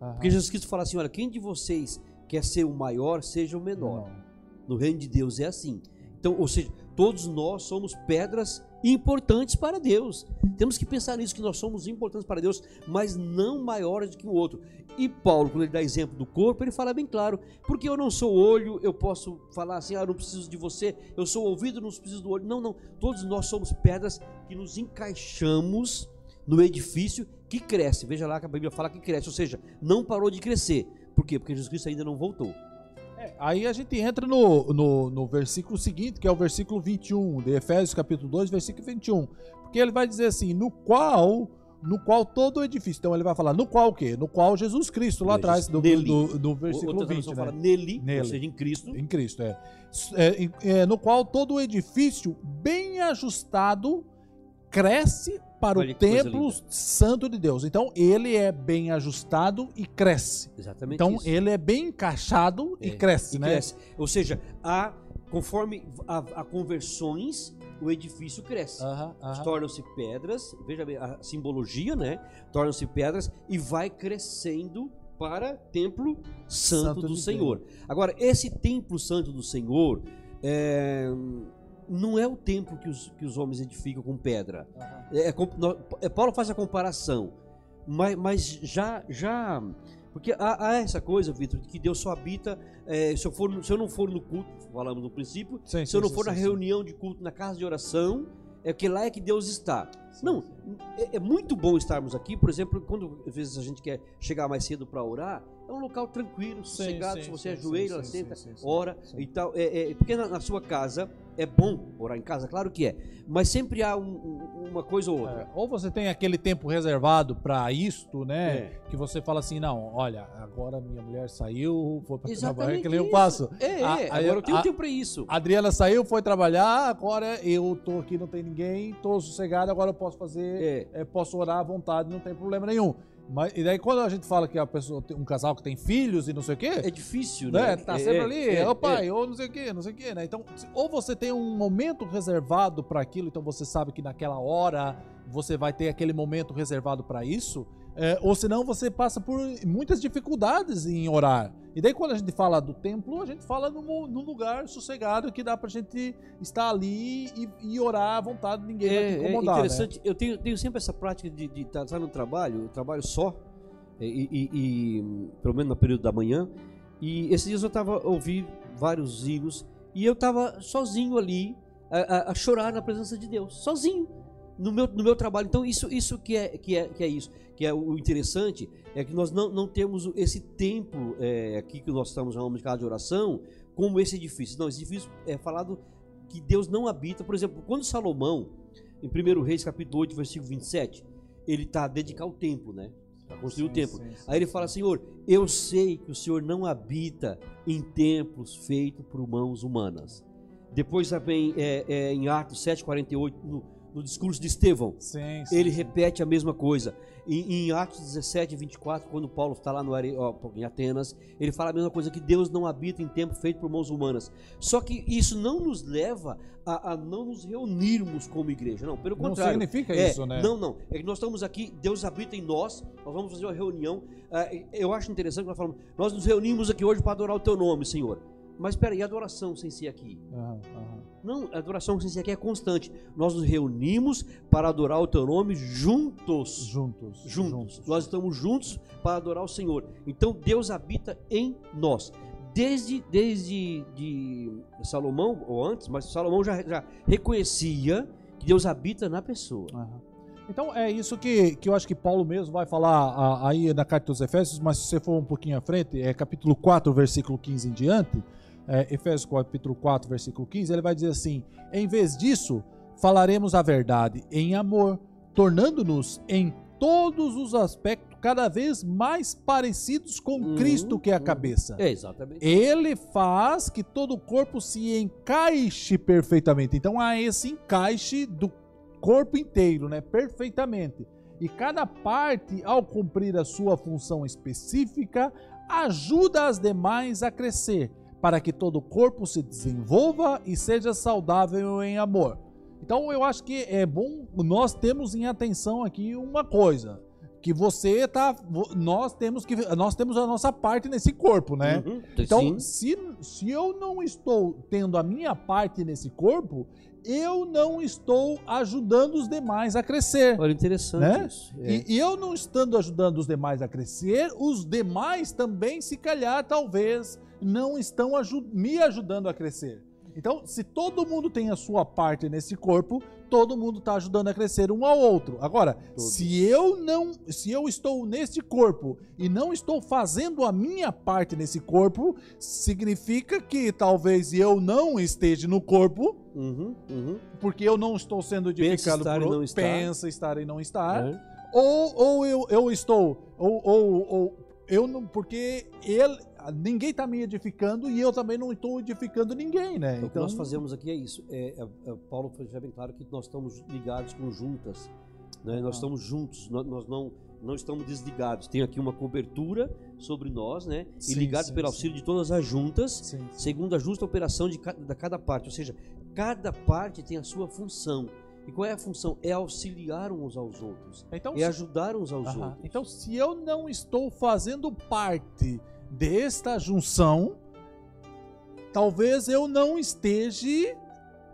Speaker 2: Aham.
Speaker 3: Porque Jesus Cristo fala assim: olha, quem de vocês quer ser o maior, seja o menor. No reino de Deus é assim. Então, ou seja, todos nós somos pedras importantes para Deus. Temos que pensar nisso, que nós somos importantes para Deus, mas não maiores do que o outro. E Paulo, quando ele dá exemplo do corpo, ele fala bem claro, porque eu não sou olho, eu posso falar assim, ah, não preciso de você, eu sou ouvido, não preciso do olho. Não, não. Todos nós somos pedras que nos encaixamos no edifício que cresce. Veja lá que a Bíblia fala que cresce, ou seja, não parou de crescer. Por quê? Porque Jesus Cristo ainda não voltou.
Speaker 2: Aí a gente entra no, no, no versículo seguinte, que é o versículo 21, de Efésios capítulo 2, versículo 21. Porque ele vai dizer assim, no qual, no qual todo o edifício. Então ele vai falar, no qual o quê? No qual Jesus Cristo, lá atrás do, do, do versículo
Speaker 3: Outra
Speaker 2: 20,
Speaker 3: tradução
Speaker 2: né?
Speaker 3: fala nele,
Speaker 2: Nele.
Speaker 3: ou seja, em Cristo.
Speaker 2: Em Cristo, é. É, é, No qual todo o edifício bem ajustado cresce para
Speaker 3: Olha
Speaker 2: o templo santo de Deus. Então ele é bem ajustado e cresce.
Speaker 3: Exatamente
Speaker 2: Então
Speaker 3: isso.
Speaker 2: ele é bem encaixado e
Speaker 3: É,
Speaker 2: cresce,
Speaker 3: e
Speaker 2: né?
Speaker 3: cresce. Ou seja, há, conforme há, há conversões, o edifício cresce. Tornam-se pedras, veja bem, a simbologia, né? Tornam-se pedras e vai crescendo para templo santo,
Speaker 2: Santo
Speaker 3: do Senhor. Agora, esse templo santo do Senhor é, não é o templo que os, que os homens edificam com pedra.
Speaker 2: Aham.
Speaker 3: É, é é, Paulo faz a comparação, mas, mas já, já, porque há, há essa coisa, Vitor, de que Deus só habita. é, se, eu for, no- se eu não for no culto, falamos no princípio,
Speaker 2: Sim,
Speaker 3: se eu
Speaker 2: sim,
Speaker 3: não
Speaker 2: sim,
Speaker 3: for na reunião de culto, na casa de oração, é que lá é que Deus está.
Speaker 2: Sim,
Speaker 3: Não,
Speaker 2: sim.
Speaker 3: é, é muito bom estarmos aqui, por exemplo, quando às vezes a gente quer chegar mais cedo para orar, é um local tranquilo,
Speaker 2: Sim,
Speaker 3: sossegado, se você ajoelha, senta, ora e tal. É, é- porque na, na sua casa é bom orar em casa, claro que é, mas sempre há um- um- uma coisa ou outra.
Speaker 2: É, ou você tem aquele tempo reservado para isto, né?
Speaker 3: É.
Speaker 2: Que você fala assim, não, olha, agora minha mulher saiu, foi para trabalhar, que nem eu faço.
Speaker 3: É, é,
Speaker 2: A- aí
Speaker 3: agora eu tenho
Speaker 2: a-
Speaker 3: tempo para isso.
Speaker 2: A Adriana saiu, foi trabalhar, agora eu tô aqui, não tem ninguém, tô sossegado, agora eu posso fazer,
Speaker 3: É.
Speaker 2: é, posso orar à vontade, não tem problema nenhum. Mas, e daí quando a gente fala que a pessoa um casal que tem filhos e não sei o quê,
Speaker 3: É difícil,
Speaker 2: né?
Speaker 3: né?
Speaker 2: Tá
Speaker 3: É,
Speaker 2: sempre
Speaker 3: é,
Speaker 2: ali,
Speaker 3: é, é.
Speaker 2: pai, ou não sei o que, não sei o que, né? Então, ou você tem um momento reservado para aquilo, então você sabe que naquela hora você vai ter aquele momento reservado para isso, é, ou senão você passa por muitas dificuldades em orar. E daí quando a gente fala do templo, a gente fala num, num lugar sossegado que dá pra gente estar ali e, e orar à vontade, ninguém vai te
Speaker 3: É, é
Speaker 2: incomodar. né?
Speaker 3: interessante. Eu tenho, tenho sempre essa prática de estar no trabalho, eu trabalho só, e, e- e, pelo menos no período da manhã. E esses dias eu estava ouvindo vários hinos e eu estava sozinho ali a, a- a chorar na presença de Deus, sozinho no meu, no meu trabalho. Então isso, isso que é que é que é isso, que é o interessante é que nós não, não temos esse templo é, aqui que nós estamos chamando de casa de oração como esse edifício. Não, esse edifício é falado que Deus não habita. Por exemplo, quando Salomão, em 1 Reis capítulo 8, versículo 27, ele está a dedicar o templo, né? Para construir o
Speaker 2: Sim,
Speaker 3: templo.
Speaker 2: sim, sim,
Speaker 3: Aí ele fala, Senhor, eu sei que o Senhor não habita em templos feitos por mãos humanas. Depois também é, é, em Atos 7,48, no, no discurso de Estevão,
Speaker 2: Sim, sim,
Speaker 3: ele
Speaker 2: sim.
Speaker 3: repete a mesma coisa. Em, em Atos 17, 24, quando Paulo está lá no, ó, em Atenas, ele fala a mesma coisa, que Deus não habita em templo feito por mãos humanas. Só que isso não nos leva a, a não nos reunirmos como igreja. Não, pelo
Speaker 2: Não
Speaker 3: contrário.
Speaker 2: significa
Speaker 3: É,
Speaker 2: isso, né?
Speaker 3: Não, não. É que nós estamos aqui, Deus habita em nós, nós vamos fazer uma reunião. Ah, eu acho interessante que nós falamos, nós nos reunimos aqui hoje para adorar o teu nome, Senhor. Mas espera, e adoração sem ser aqui?
Speaker 2: Aham, aham.
Speaker 3: Não, a adoração que você quer é constante. Nós nos reunimos para adorar o teu nome juntos.
Speaker 2: Juntos.
Speaker 3: Juntos. Nós estamos juntos para adorar o Senhor. Então Deus habita em nós. Desde, desde de Salomão, ou antes, mas Salomão já, já reconhecia que Deus habita na pessoa.
Speaker 2: Aham. Então é isso que, que eu acho que Paulo mesmo vai falar aí na carta dos Efésios, mas se você for um pouquinho à frente, é capítulo 4, versículo 15 em diante, é, Efésios capítulo 4, versículo 15, ele vai dizer assim: em vez disso, falaremos a verdade em amor, tornando-nos em todos os aspectos cada vez mais parecidos com
Speaker 3: Uhum,
Speaker 2: Cristo, que é a
Speaker 3: uhum.
Speaker 2: cabeça.
Speaker 3: É, exatamente.
Speaker 2: Ele faz que todo o corpo se encaixe perfeitamente. Então há esse encaixe do corpo inteiro, né? Perfeitamente. E cada parte, ao cumprir a sua função específica, ajuda as demais a crescer, para que todo o corpo se desenvolva e seja saudável em amor. Então eu acho que é bom nós temos em atenção aqui uma coisa, que você tá nós temos que nós temos a nossa parte nesse corpo, né?
Speaker 3: Uhum,
Speaker 2: Então,
Speaker 3: sim.
Speaker 2: se, se eu não estou tendo a minha parte nesse corpo, eu não estou ajudando os demais a crescer.
Speaker 3: Olha, interessante
Speaker 2: Né?
Speaker 3: isso. É.
Speaker 2: E, e eu não estando ajudando os demais a crescer, os demais também, se calhar, talvez, não estão aju- me ajudando a crescer. Então, se todo mundo tem a sua parte nesse corpo, todo mundo está ajudando a crescer um ao outro. Agora,
Speaker 3: Todos.
Speaker 2: se eu não, se eu estou neste corpo e não estou fazendo a minha parte nesse corpo, significa que talvez eu não esteja no corpo,
Speaker 3: Uhum, uhum.
Speaker 2: porque eu não estou sendo
Speaker 3: Pensa
Speaker 2: edificado
Speaker 3: estar
Speaker 2: por
Speaker 3: e não
Speaker 2: outro.
Speaker 3: estar.
Speaker 2: Pensa estar e não estar
Speaker 3: É.
Speaker 2: ou, ou eu, eu estou, ou, ou, ou eu não, porque ele, ninguém está me edificando e eu também não estou edificando ninguém, né?
Speaker 3: Então, o que nós fazemos aqui é isso. É, é- é- Paulo foi já bem claro que nós estamos ligados com juntas. né? Nós
Speaker 2: Ah.
Speaker 3: estamos juntos, nós, nós não, não estamos desligados. Tem aqui uma cobertura sobre nós, né?
Speaker 2: Sim,
Speaker 3: e ligados
Speaker 2: sim,
Speaker 3: pelo
Speaker 2: sim.
Speaker 3: auxílio de todas as juntas,
Speaker 2: Sim, sim.
Speaker 3: segundo a justa operação de cada, da cada parte. Ou seja, cada parte tem a sua função. E qual é a função? É auxiliar uns aos outros.
Speaker 2: Então,
Speaker 3: É
Speaker 2: se,
Speaker 3: ajudar uns aos
Speaker 2: Aham.
Speaker 3: outros.
Speaker 2: então, se eu não estou fazendo parte desta junção, talvez eu não esteja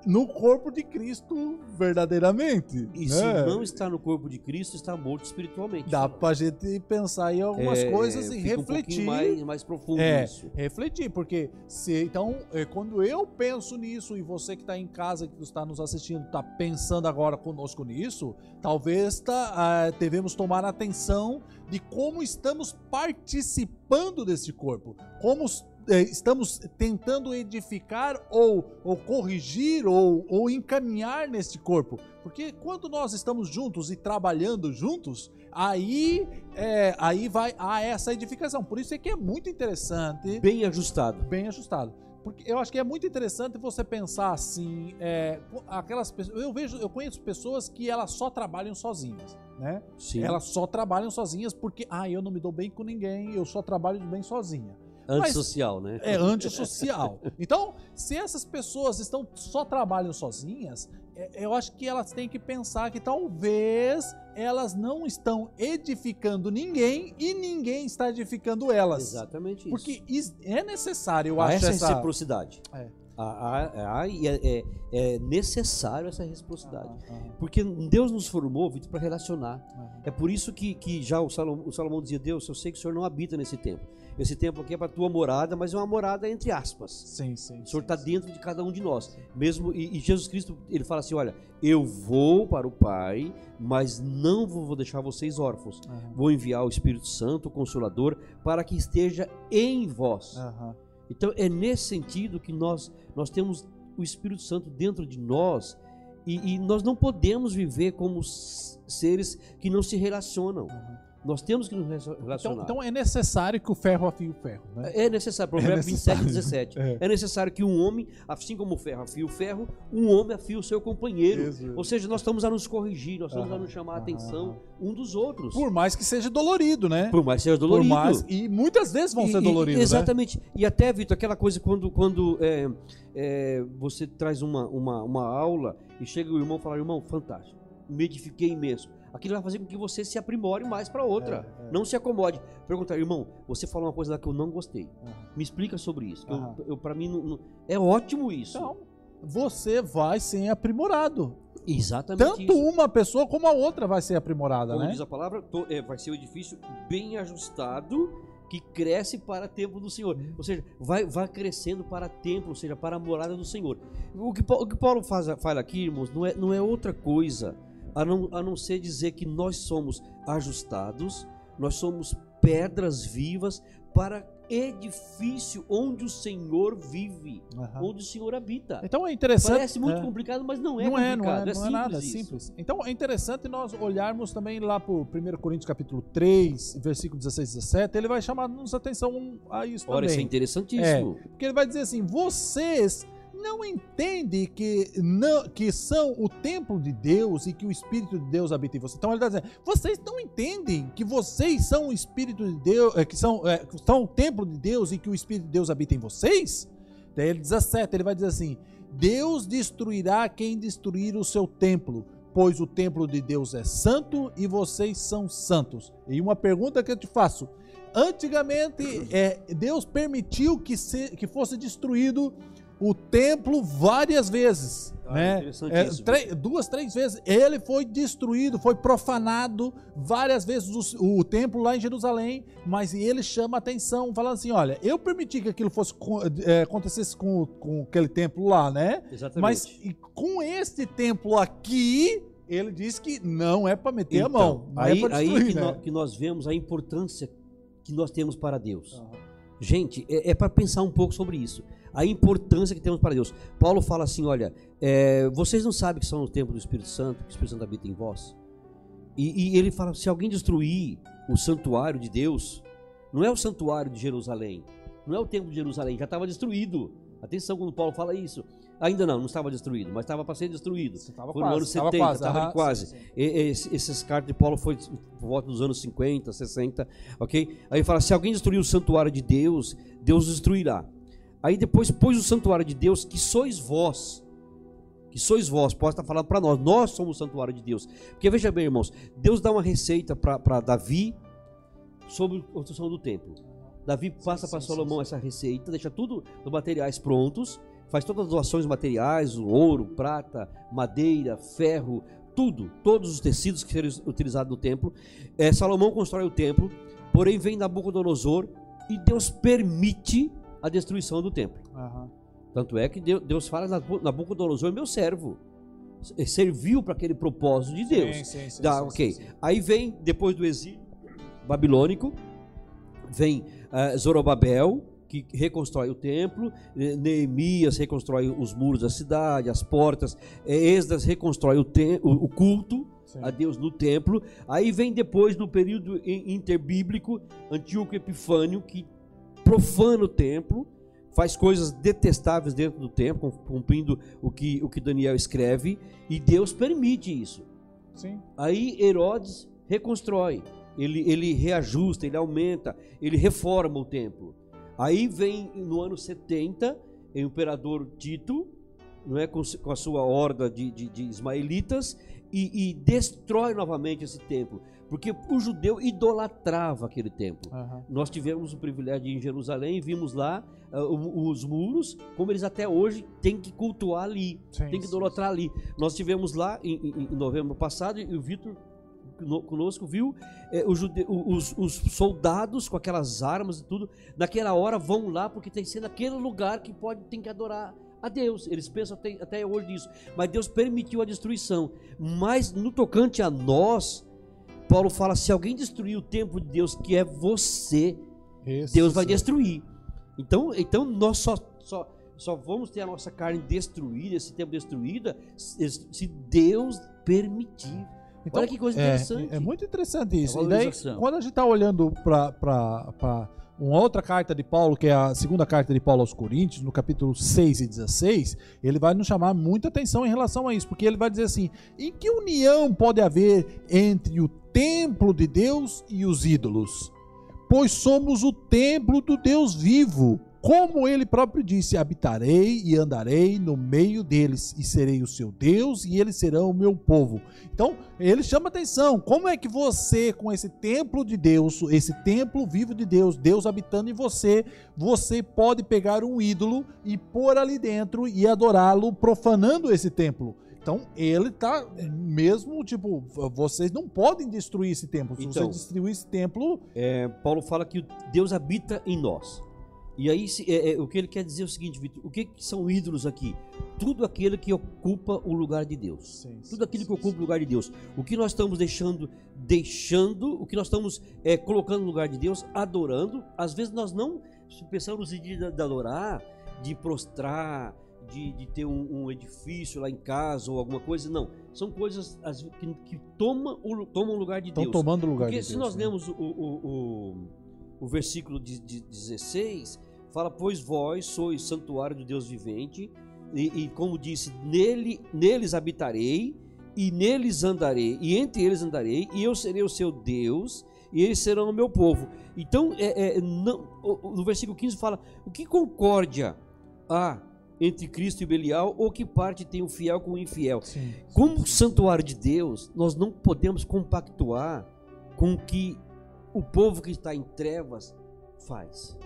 Speaker 2: no corpo de Cristo verdadeiramente.
Speaker 3: E
Speaker 2: né?
Speaker 3: se não está no corpo de Cristo, está morto espiritualmente.
Speaker 2: Dá pra gente pensar em algumas
Speaker 3: É,
Speaker 2: coisas e
Speaker 3: um
Speaker 2: refletir.
Speaker 3: pouquinho mais, mais profundo
Speaker 2: É,
Speaker 3: isso.
Speaker 2: refletir, porque se então, é, quando eu penso nisso e você que está em casa, que está nos assistindo, está pensando agora conosco nisso, talvez tá, ah, devemos tomar atenção de como estamos participando desse corpo, como estamos tentando edificar ou, ou corrigir ou, ou encaminhar nesse corpo. Porque quando nós estamos juntos e trabalhando juntos, aí, é, aí vai a essa edificação. Por isso é que é muito interessante,
Speaker 3: Bem ajustado.
Speaker 2: bem ajustado. Porque eu acho que é muito interessante você pensar assim, é, aquelas pessoas, eu vejo, eu conheço pessoas que elas só trabalham sozinhas, né?
Speaker 3: Sim.
Speaker 2: Elas só trabalham sozinhas porque, ah, eu não me dou bem com ninguém, eu só trabalho bem sozinha
Speaker 3: Antissocial, né?
Speaker 2: é antissocial. Então, se essas pessoas estão só trabalham sozinhas, é- eu acho que elas têm que pensar que talvez elas não estão edificando ninguém e ninguém está edificando elas.
Speaker 3: Exatamente isso.
Speaker 2: Porque é necessário, eu
Speaker 3: há
Speaker 2: acho,
Speaker 3: essa
Speaker 2: essa...
Speaker 3: reciprocidade.
Speaker 2: É.
Speaker 3: Há, há- há- é, é- é necessário essa reciprocidade.
Speaker 2: Aham, aham,
Speaker 3: Porque Deus nos formou, Vitor, para relacionar. É por isso que, que já o Salomão, o Salomão dizia: Deus, eu sei que o Senhor não habita nesse templo. Esse templo aqui é para tua morada, mas é uma morada entre aspas.
Speaker 2: Sim, sim.
Speaker 3: O Senhor está dentro de cada um de nós. Mesmo e, e Jesus Cristo, ele fala assim: olha, eu vou para o Pai, mas não vou vou deixar vocês órfãos.
Speaker 2: Aham,
Speaker 3: Vou enviar o Espírito Santo, o Consolador, para que esteja em vós.
Speaker 2: aham.
Speaker 3: Então é nesse sentido que nós, nós temos o Espírito Santo dentro de nós e, e nós não podemos viver como seres que não se relacionam.
Speaker 2: Aham.
Speaker 3: Nós temos que nos
Speaker 2: Então,
Speaker 3: relacionar.
Speaker 2: então é necessário que o ferro afie o ferro, né?
Speaker 3: é necessário, Provérbios 27,
Speaker 2: necessário.
Speaker 3: 17.
Speaker 2: É.
Speaker 3: É necessário que um homem, assim como o ferro afia o ferro, um homem afia o seu companheiro. Ou seja, nós estamos a nos corrigir, nós estamos a
Speaker 2: Aham,
Speaker 3: nos chamar a
Speaker 2: aham,
Speaker 3: atenção um dos outros.
Speaker 2: Por mais que seja dolorido, né?
Speaker 3: Por mais que seja
Speaker 2: Por
Speaker 3: dolorido.
Speaker 2: mais- e muitas vezes vão
Speaker 3: E-
Speaker 2: ser doloridos, né?
Speaker 3: Exatamente. E até, Vitor, aquela coisa quando, quando é, é, você traz uma, uma, uma aula e chega o irmão e fala, irmão, fantástico, me edifiquei imenso. Aquilo vai fazer com que você se aprimore mais para outra.
Speaker 2: É, é.
Speaker 3: Não se acomode. Perguntar, irmão, você falou uma coisa lá que eu não gostei.
Speaker 2: Aham.
Speaker 3: Me explica sobre isso. que eu-. Eu, para mim, não- não- é ótimo isso.
Speaker 2: Então, você vai ser aprimorado.
Speaker 3: Exatamente
Speaker 2: Tanto
Speaker 3: isso.
Speaker 2: uma pessoa como a outra vai ser aprimorada,
Speaker 3: Como
Speaker 2: né?
Speaker 3: diz a palavra, to- é, vai ser um edifício bem ajustado que cresce para o templo do Senhor. Ou seja, vai, vai crescendo para templo, ou seja, para a morada do Senhor. O que, Paulo- o que Paulo faz, fala aqui, irmãos, não é, não é outra coisa a não, a não ser dizer que nós somos ajustados, nós somos pedras vivas para edifício onde o Senhor vive,
Speaker 2: Aham.
Speaker 3: onde o Senhor habita.
Speaker 2: Então é interessante.
Speaker 3: Parece muito
Speaker 2: é.
Speaker 3: complicado, mas não é
Speaker 2: não é,
Speaker 3: complicado.
Speaker 2: não é, não é
Speaker 3: simples
Speaker 2: nada, é
Speaker 3: isso.
Speaker 2: simples. Então é interessante nós olharmos também lá para o 1 Coríntios capítulo 3, versículo 16 e 17, ele vai chamar-nos atenção a isso
Speaker 3: Ora, isso é
Speaker 2: também.
Speaker 3: interessantíssimo.
Speaker 2: Porque ele vai dizer assim, vocês não entendem que, não, que são o templo de Deus e que o Espírito de Deus habita em vocês. Então ele está dizendo, vocês não entendem que vocês são o Espírito de Deus, é, que são, é, que são o templo de Deus e que o Espírito de Deus habita em vocês? Daí ele 17, ele vai dizer assim, Deus destruirá quem destruir o seu templo, pois o templo de Deus é santo e vocês são santos. E uma pergunta que eu te faço, antigamente é, Deus permitiu que, se, que fosse destruído o templo várias vezes,
Speaker 3: Ah,
Speaker 2: né?
Speaker 3: interessante
Speaker 2: É,
Speaker 3: isso,
Speaker 2: três- duas, três vezes. Ele foi destruído, foi profanado várias vezes o, o templo lá em Jerusalém, mas ele chama atenção, falando assim: olha, eu permiti que aquilo fosse é, acontecesse com, com aquele templo lá, né?
Speaker 3: Exatamente.
Speaker 2: Mas com este templo aqui, ele diz que não é para meter a
Speaker 3: Então,
Speaker 2: mão, não
Speaker 3: aí,
Speaker 2: é para
Speaker 3: aí
Speaker 2: destruir,
Speaker 3: que,
Speaker 2: né?
Speaker 3: nó- que nós vemos a importância que nós temos para Deus. Gente, é, para pensar um pouco sobre isso. A importância que temos para Deus. Paulo fala assim: olha, é, vocês não sabem que são o templo do Espírito Santo, que o Espírito Santo habita em vós? E, e ele fala: se alguém destruir o santuário de Deus, não é o santuário de Jerusalém, não é o templo de Jerusalém, já estava destruído. Atenção quando Paulo fala isso. Ainda não, não estava destruído, mas estava para ser destruído.
Speaker 2: Tava
Speaker 3: Foi no ano 70, estava quase. E- esse- esses cartas de Paulo foi por volta dos anos 50, 60, ok? Aí ele fala, se alguém destruir o santuário de Deus, Deus destruirá. Aí depois pôs o santuário de Deus, que sois vós. Que sois vós, pode estar falando para nós, nós somos o santuário de Deus. Porque veja bem, irmãos, Deus dá uma receita para Davi sobre a construção do templo. Davi passa para Salomão essa receita, deixa tudo os materiais prontos, faz todas as doações materiais, o ouro, prata, madeira, ferro, tudo, todos os tecidos que serão utilizados no templo. É, Salomão constrói o templo, porém vem Nabucodonosor e Deus permite a destruição do templo.
Speaker 2: Aham.
Speaker 3: Tanto é que Deus, fala, "Nabu- Nabucodonosor é meu servo. Serviu para aquele propósito de Deus.
Speaker 2: Sim, sim, sim,
Speaker 3: ok. Aí vem, depois do exílio babilônico, vem eh, Zorobabel, que reconstrói o templo, eh, Neemias reconstrói os muros da cidade, as portas, eh, Esdras reconstrói o, o- o culto
Speaker 2: Sim.
Speaker 3: a Deus no templo. Aí vem depois, no período in- interbíblico, Antíoco Epifânio, que profana o templo, faz coisas detestáveis dentro do templo, cum- cumprindo o que, o que Daniel escreve, e Deus permite isso.
Speaker 2: Sim.
Speaker 3: Aí Herodes reconstrói, ele, ele reajusta, ele aumenta, ele reforma o templo. Aí vem no ano 70, o imperador Tito, não é, com, com a sua horda de, de- de ismaelitas, e, e destrói novamente esse templo, porque o judeu idolatrava aquele templo.
Speaker 2: Aham.
Speaker 3: Nós tivemos o privilégio de ir em Jerusalém e vimos lá o- os muros, como eles até hoje têm que cultuar ali
Speaker 2: Sim,
Speaker 3: tem que
Speaker 2: sim,
Speaker 3: idolatrar ali. Nós tivemos lá em, em- em novembro passado e o Vitor cono- conosco viu eh, o jude- o- os, os soldados com aquelas armas e tudo, naquela hora vão lá porque tem que ser naquele lugar que pode tem que adorar a Deus. Eles pensam até, até hoje nisso. Mas Deus permitiu a destruição. Mas no tocante a nós, Paulo fala: se alguém destruir o templo de Deus, que é você,
Speaker 2: Esse
Speaker 3: Deus vai
Speaker 2: sim.
Speaker 3: destruir. Então, então nós só, só, só vamos ter a nossa carne destruída, esse tempo destruída, se Deus permitir.
Speaker 2: Então,
Speaker 3: Olha que coisa
Speaker 2: é,
Speaker 3: interessante.
Speaker 2: É, muito interessante isso. E daí, quando a gente está olhando para uma outra carta de Paulo, que é a segunda carta de Paulo aos Coríntios, no capítulo 6 e 16, ele vai nos chamar muita atenção em relação a isso, porque ele vai dizer assim: em que união pode haver entre o templo de Deus e os ídolos? Pois somos o templo do Deus vivo. Como ele próprio disse: habitarei e andarei no meio deles, e serei o seu Deus, e eles serão o meu povo. Então, ele chama atenção: como é que você, com esse templo de Deus, esse templo vivo de Deus, Deus habitando em você, você pode pegar um ídolo e pôr ali dentro e adorá-lo, profanando esse templo? Então, ele tá mesmo, tipo, vocês não podem destruir esse templo. Se
Speaker 3: Então,
Speaker 2: você destruir esse templo,
Speaker 3: É, Paulo fala que Deus habita em nós. E aí se- é, é, o que ele quer dizer é o seguinte, Vitor, o que, que são ídolos aqui? Tudo aquilo que ocupa o lugar de Deus. Tudo aquilo que ocupa o lugar de Deus. O que nós estamos deixando, deixando, o que nós estamos é, colocando no lugar de Deus, adorando. Às vezes nós não pensamos em de, de adorar, de prostrar, de, de ter um, um edifício lá em casa ou alguma coisa. Não. São coisas as- que, que tomam o, tomam o lugar de
Speaker 2: estão
Speaker 3: Deus.
Speaker 2: tomando o lugar
Speaker 3: Porque
Speaker 2: de
Speaker 3: se
Speaker 2: Deus.
Speaker 3: nós
Speaker 2: né?
Speaker 3: lemos o, o, o, o versículo de, de 16, fala: Pois vós sois santuário do Deus vivente, e, e como disse, nele, neles habitarei, e neles andarei, e entre eles andarei, e eu serei o seu Deus, e eles serão o meu povo. Então, é, é, não, no versículo 15 fala: O que concórdia há entre Cristo e Belial, ou que parte tem o fiel com o infiel?
Speaker 2: Sim.
Speaker 3: Como santuário de Deus, nós não podemos compactuar com o que o povo que está em trevas faz.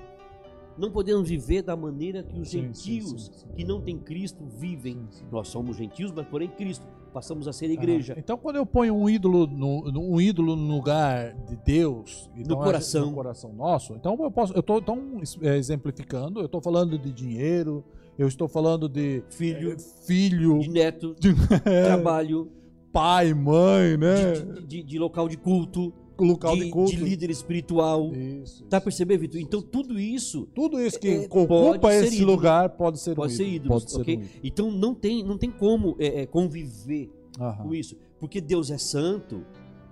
Speaker 3: Não podemos viver da maneira que os
Speaker 2: Sim, sim,
Speaker 3: gentios
Speaker 2: sim, sim.
Speaker 3: que não têm Cristo vivem. Nós somos gentios, mas porém Cristo. Passamos a ser igreja.
Speaker 2: Então, quando eu ponho um ídolo no, no- um ídolo no lugar de Deus, então, a
Speaker 3: coração.
Speaker 2: gente- no coração nosso, então eu posso, eu estou então es- é, exemplificando, eu estou falando de dinheiro, eu estou falando de
Speaker 3: Filho,
Speaker 2: é, filho,
Speaker 3: de neto,
Speaker 2: é,
Speaker 3: trabalho,
Speaker 2: pai, mãe, né,
Speaker 3: de, de- de- de local de culto,
Speaker 2: local
Speaker 3: de,
Speaker 2: de culto.
Speaker 3: de líder espiritual.
Speaker 2: Isso,
Speaker 3: Tá
Speaker 2: isso.
Speaker 3: percebendo, Vitor? Então tudo isso
Speaker 2: Tudo isso que
Speaker 3: É,
Speaker 2: ocupa
Speaker 3: pode ser
Speaker 2: esse
Speaker 3: ídolo.
Speaker 2: lugar pode ser
Speaker 3: pode
Speaker 2: um
Speaker 3: ser
Speaker 2: ídolo. Pode ser
Speaker 3: ok?
Speaker 2: um ídolo.
Speaker 3: Então não tem, não tem como é, é, conviver
Speaker 2: Aham,
Speaker 3: com isso, porque Deus é santo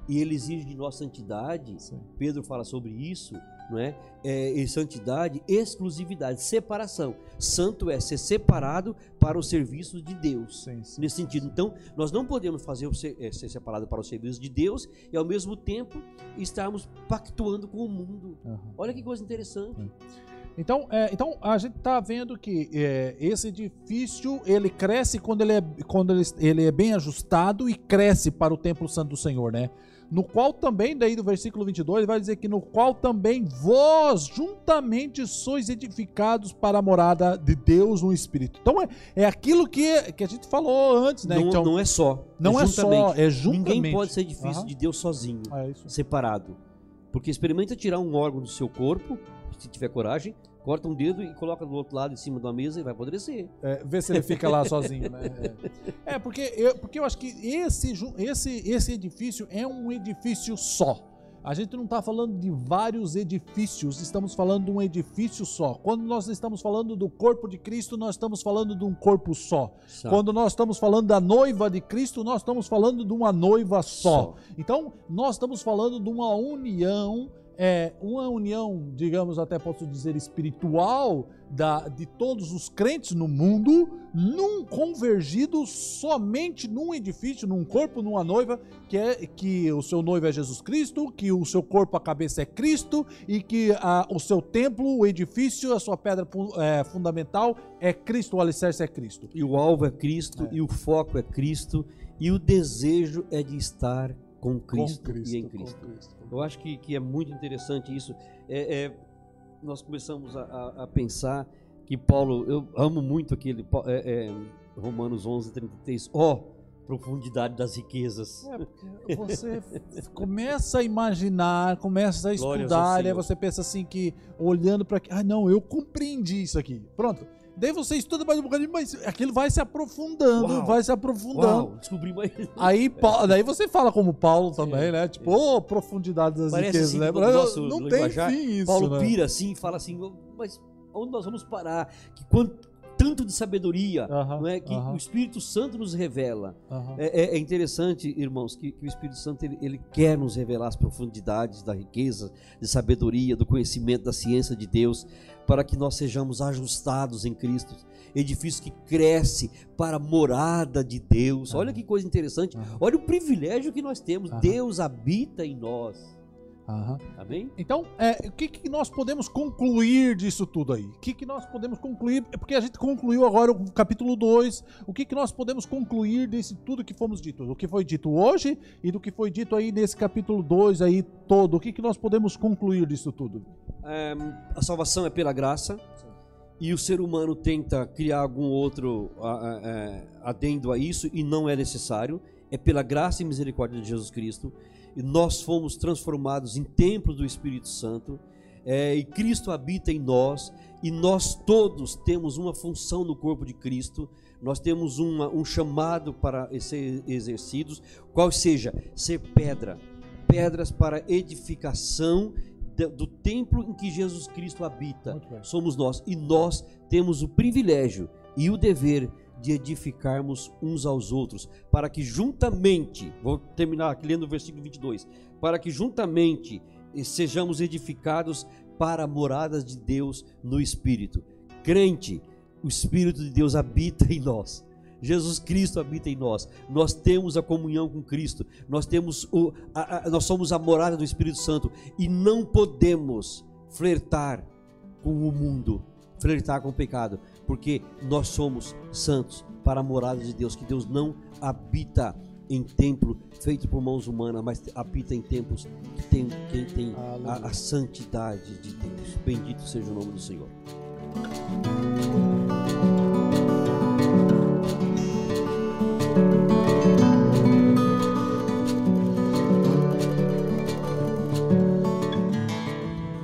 Speaker 3: e Ele exige de nós santidade.
Speaker 2: sim.
Speaker 3: Pedro fala sobre isso, não é? é e santidade, exclusividade, separação. Santo é ser separado para o serviço de Deus.
Speaker 2: Sim, sim.
Speaker 3: Nesse sentido, então, nós não podemos fazer ser, é, ser separado para o serviço de Deus e ao mesmo tempo estarmos pactuando com o mundo.
Speaker 2: Aham.
Speaker 3: Olha que coisa interessante.
Speaker 2: Então, é, então a gente está vendo que é, esse edifício ele cresce quando ele é quando ele, ele é bem ajustado e cresce para o templo santo do Senhor, né? No qual também, daí do versículo 22, ele vai dizer que no qual também vós juntamente sois edificados para a morada de Deus no Espírito. Então é, é aquilo que, que a gente falou antes, né?
Speaker 3: Não,
Speaker 2: então,
Speaker 3: não é só.
Speaker 2: não é só,
Speaker 3: juntamente.
Speaker 2: é juntamente.
Speaker 3: Ninguém pode ser edifício
Speaker 2: Aham.
Speaker 3: de Deus sozinho,
Speaker 2: É
Speaker 3: separado. Porque experimenta tirar um órgão do seu corpo, se tiver coragem, corta um dedo e coloca do outro lado em cima de uma mesa e vai apodrecer.
Speaker 2: É, ver se ele fica lá sozinho, né? É, É, porque, eu, porque eu acho que esse, esse, esse edifício é um edifício só. A gente não está falando de vários edifícios, estamos falando de um edifício só. Quando nós estamos falando do corpo de Cristo, nós estamos falando de um corpo só. Quando nós estamos falando da noiva de Cristo, nós estamos falando de uma noiva só.
Speaker 3: Só.
Speaker 2: Então, nós estamos falando de uma união, é, uma união, digamos, até posso dizer, espiritual da, de todos os crentes no mundo, num convergido somente num edifício, num corpo, numa noiva, que é que o seu noivo é Jesus Cristo, que o seu corpo, a cabeça é Cristo, e que a- o seu templo, o edifício, a sua pedra é, fundamental é Cristo, o alicerce é Cristo.
Speaker 3: E o alvo é Cristo,
Speaker 2: É.
Speaker 3: e o foco é Cristo, e o desejo é de estar com Cristo, e em
Speaker 2: com
Speaker 3: Cristo. Eu acho que, que é muito interessante isso. É, é, nós começamos a, a- a pensar que Paulo, eu amo muito aquele é, é, Romanos 11, 33. Ó, profundidade das riquezas.
Speaker 2: É, você começa a imaginar, começa a estudar, e aí você pensa assim que, olhando para ah, não, eu compreendi isso aqui. Pronto. Daí você estuda mais um bocadinho, mas aquilo vai se aprofundando,
Speaker 3: Uau.
Speaker 2: vai se aprofundando.
Speaker 3: Uau, descobri mais.
Speaker 2: Aí, Pa- daí você fala como Paulo também, né? Tipo, ô, profundidade das
Speaker 3: Parece
Speaker 2: riquezas,
Speaker 3: assim,
Speaker 2: né?
Speaker 3: no
Speaker 2: Não, tem fim isso,
Speaker 3: Paulo
Speaker 2: né?
Speaker 3: pira assim, fala assim, mas onde nós vamos parar? Que quanto, tanto de sabedoria, não é? Que o Espírito Santo nos revela. É, é- é interessante, irmãos, que, que o Espírito Santo ele, ele quer nos revelar as profundidades da riqueza, de sabedoria, do conhecimento da ciência de Deus, para que nós sejamos ajustados em Cristo. Edifício que cresce para a morada de Deus. Olha que coisa interessante. Olha o privilégio que nós temos. Deus habita em nós.
Speaker 2: Aham.
Speaker 3: Amém?
Speaker 2: Então, é, o que, que nós podemos concluir disso tudo aí? O que, que nós podemos concluir? É Porque a gente concluiu agora o capítulo 2. O que, que nós podemos concluir desse tudo que fomos dito? O que foi dito hoje e do que foi dito aí nesse capítulo 2 aí todo. O que, que nós podemos concluir disso tudo?
Speaker 3: É, a salvação é pela graça e o ser humano tenta criar algum outro é, adendo a isso e não é necessário. É pela graça e misericórdia de Jesus Cristo e nós fomos transformados em templo do Espírito Santo é, e Cristo habita em nós e nós todos temos uma função no corpo de Cristo. Nós temos uma- um chamado para ser exercidos, qual seja ser pedra, pedras para edificação do templo em que Jesus Cristo habita. Somos nós e nós temos o privilégio e o dever de edificarmos uns aos outros, para que juntamente, vou terminar aqui lendo o versículo 22, para que juntamente eh, sejamos edificados para moradas de Deus no Espírito. Crente, o Espírito de Deus habita em nós. Jesus Cristo habita em nós. Nós temos a comunhão com Cristo. Nós temos o, a- a- nós somos a morada do Espírito Santo e não podemos flertar com o mundo, flertar com o pecado, porque nós somos santos para a morada de Deus, que Deus não habita em templo feito por mãos humanas, mas habita em templos que tem, quem tem a, a santidade de Deus. Bendito seja o nome do Senhor.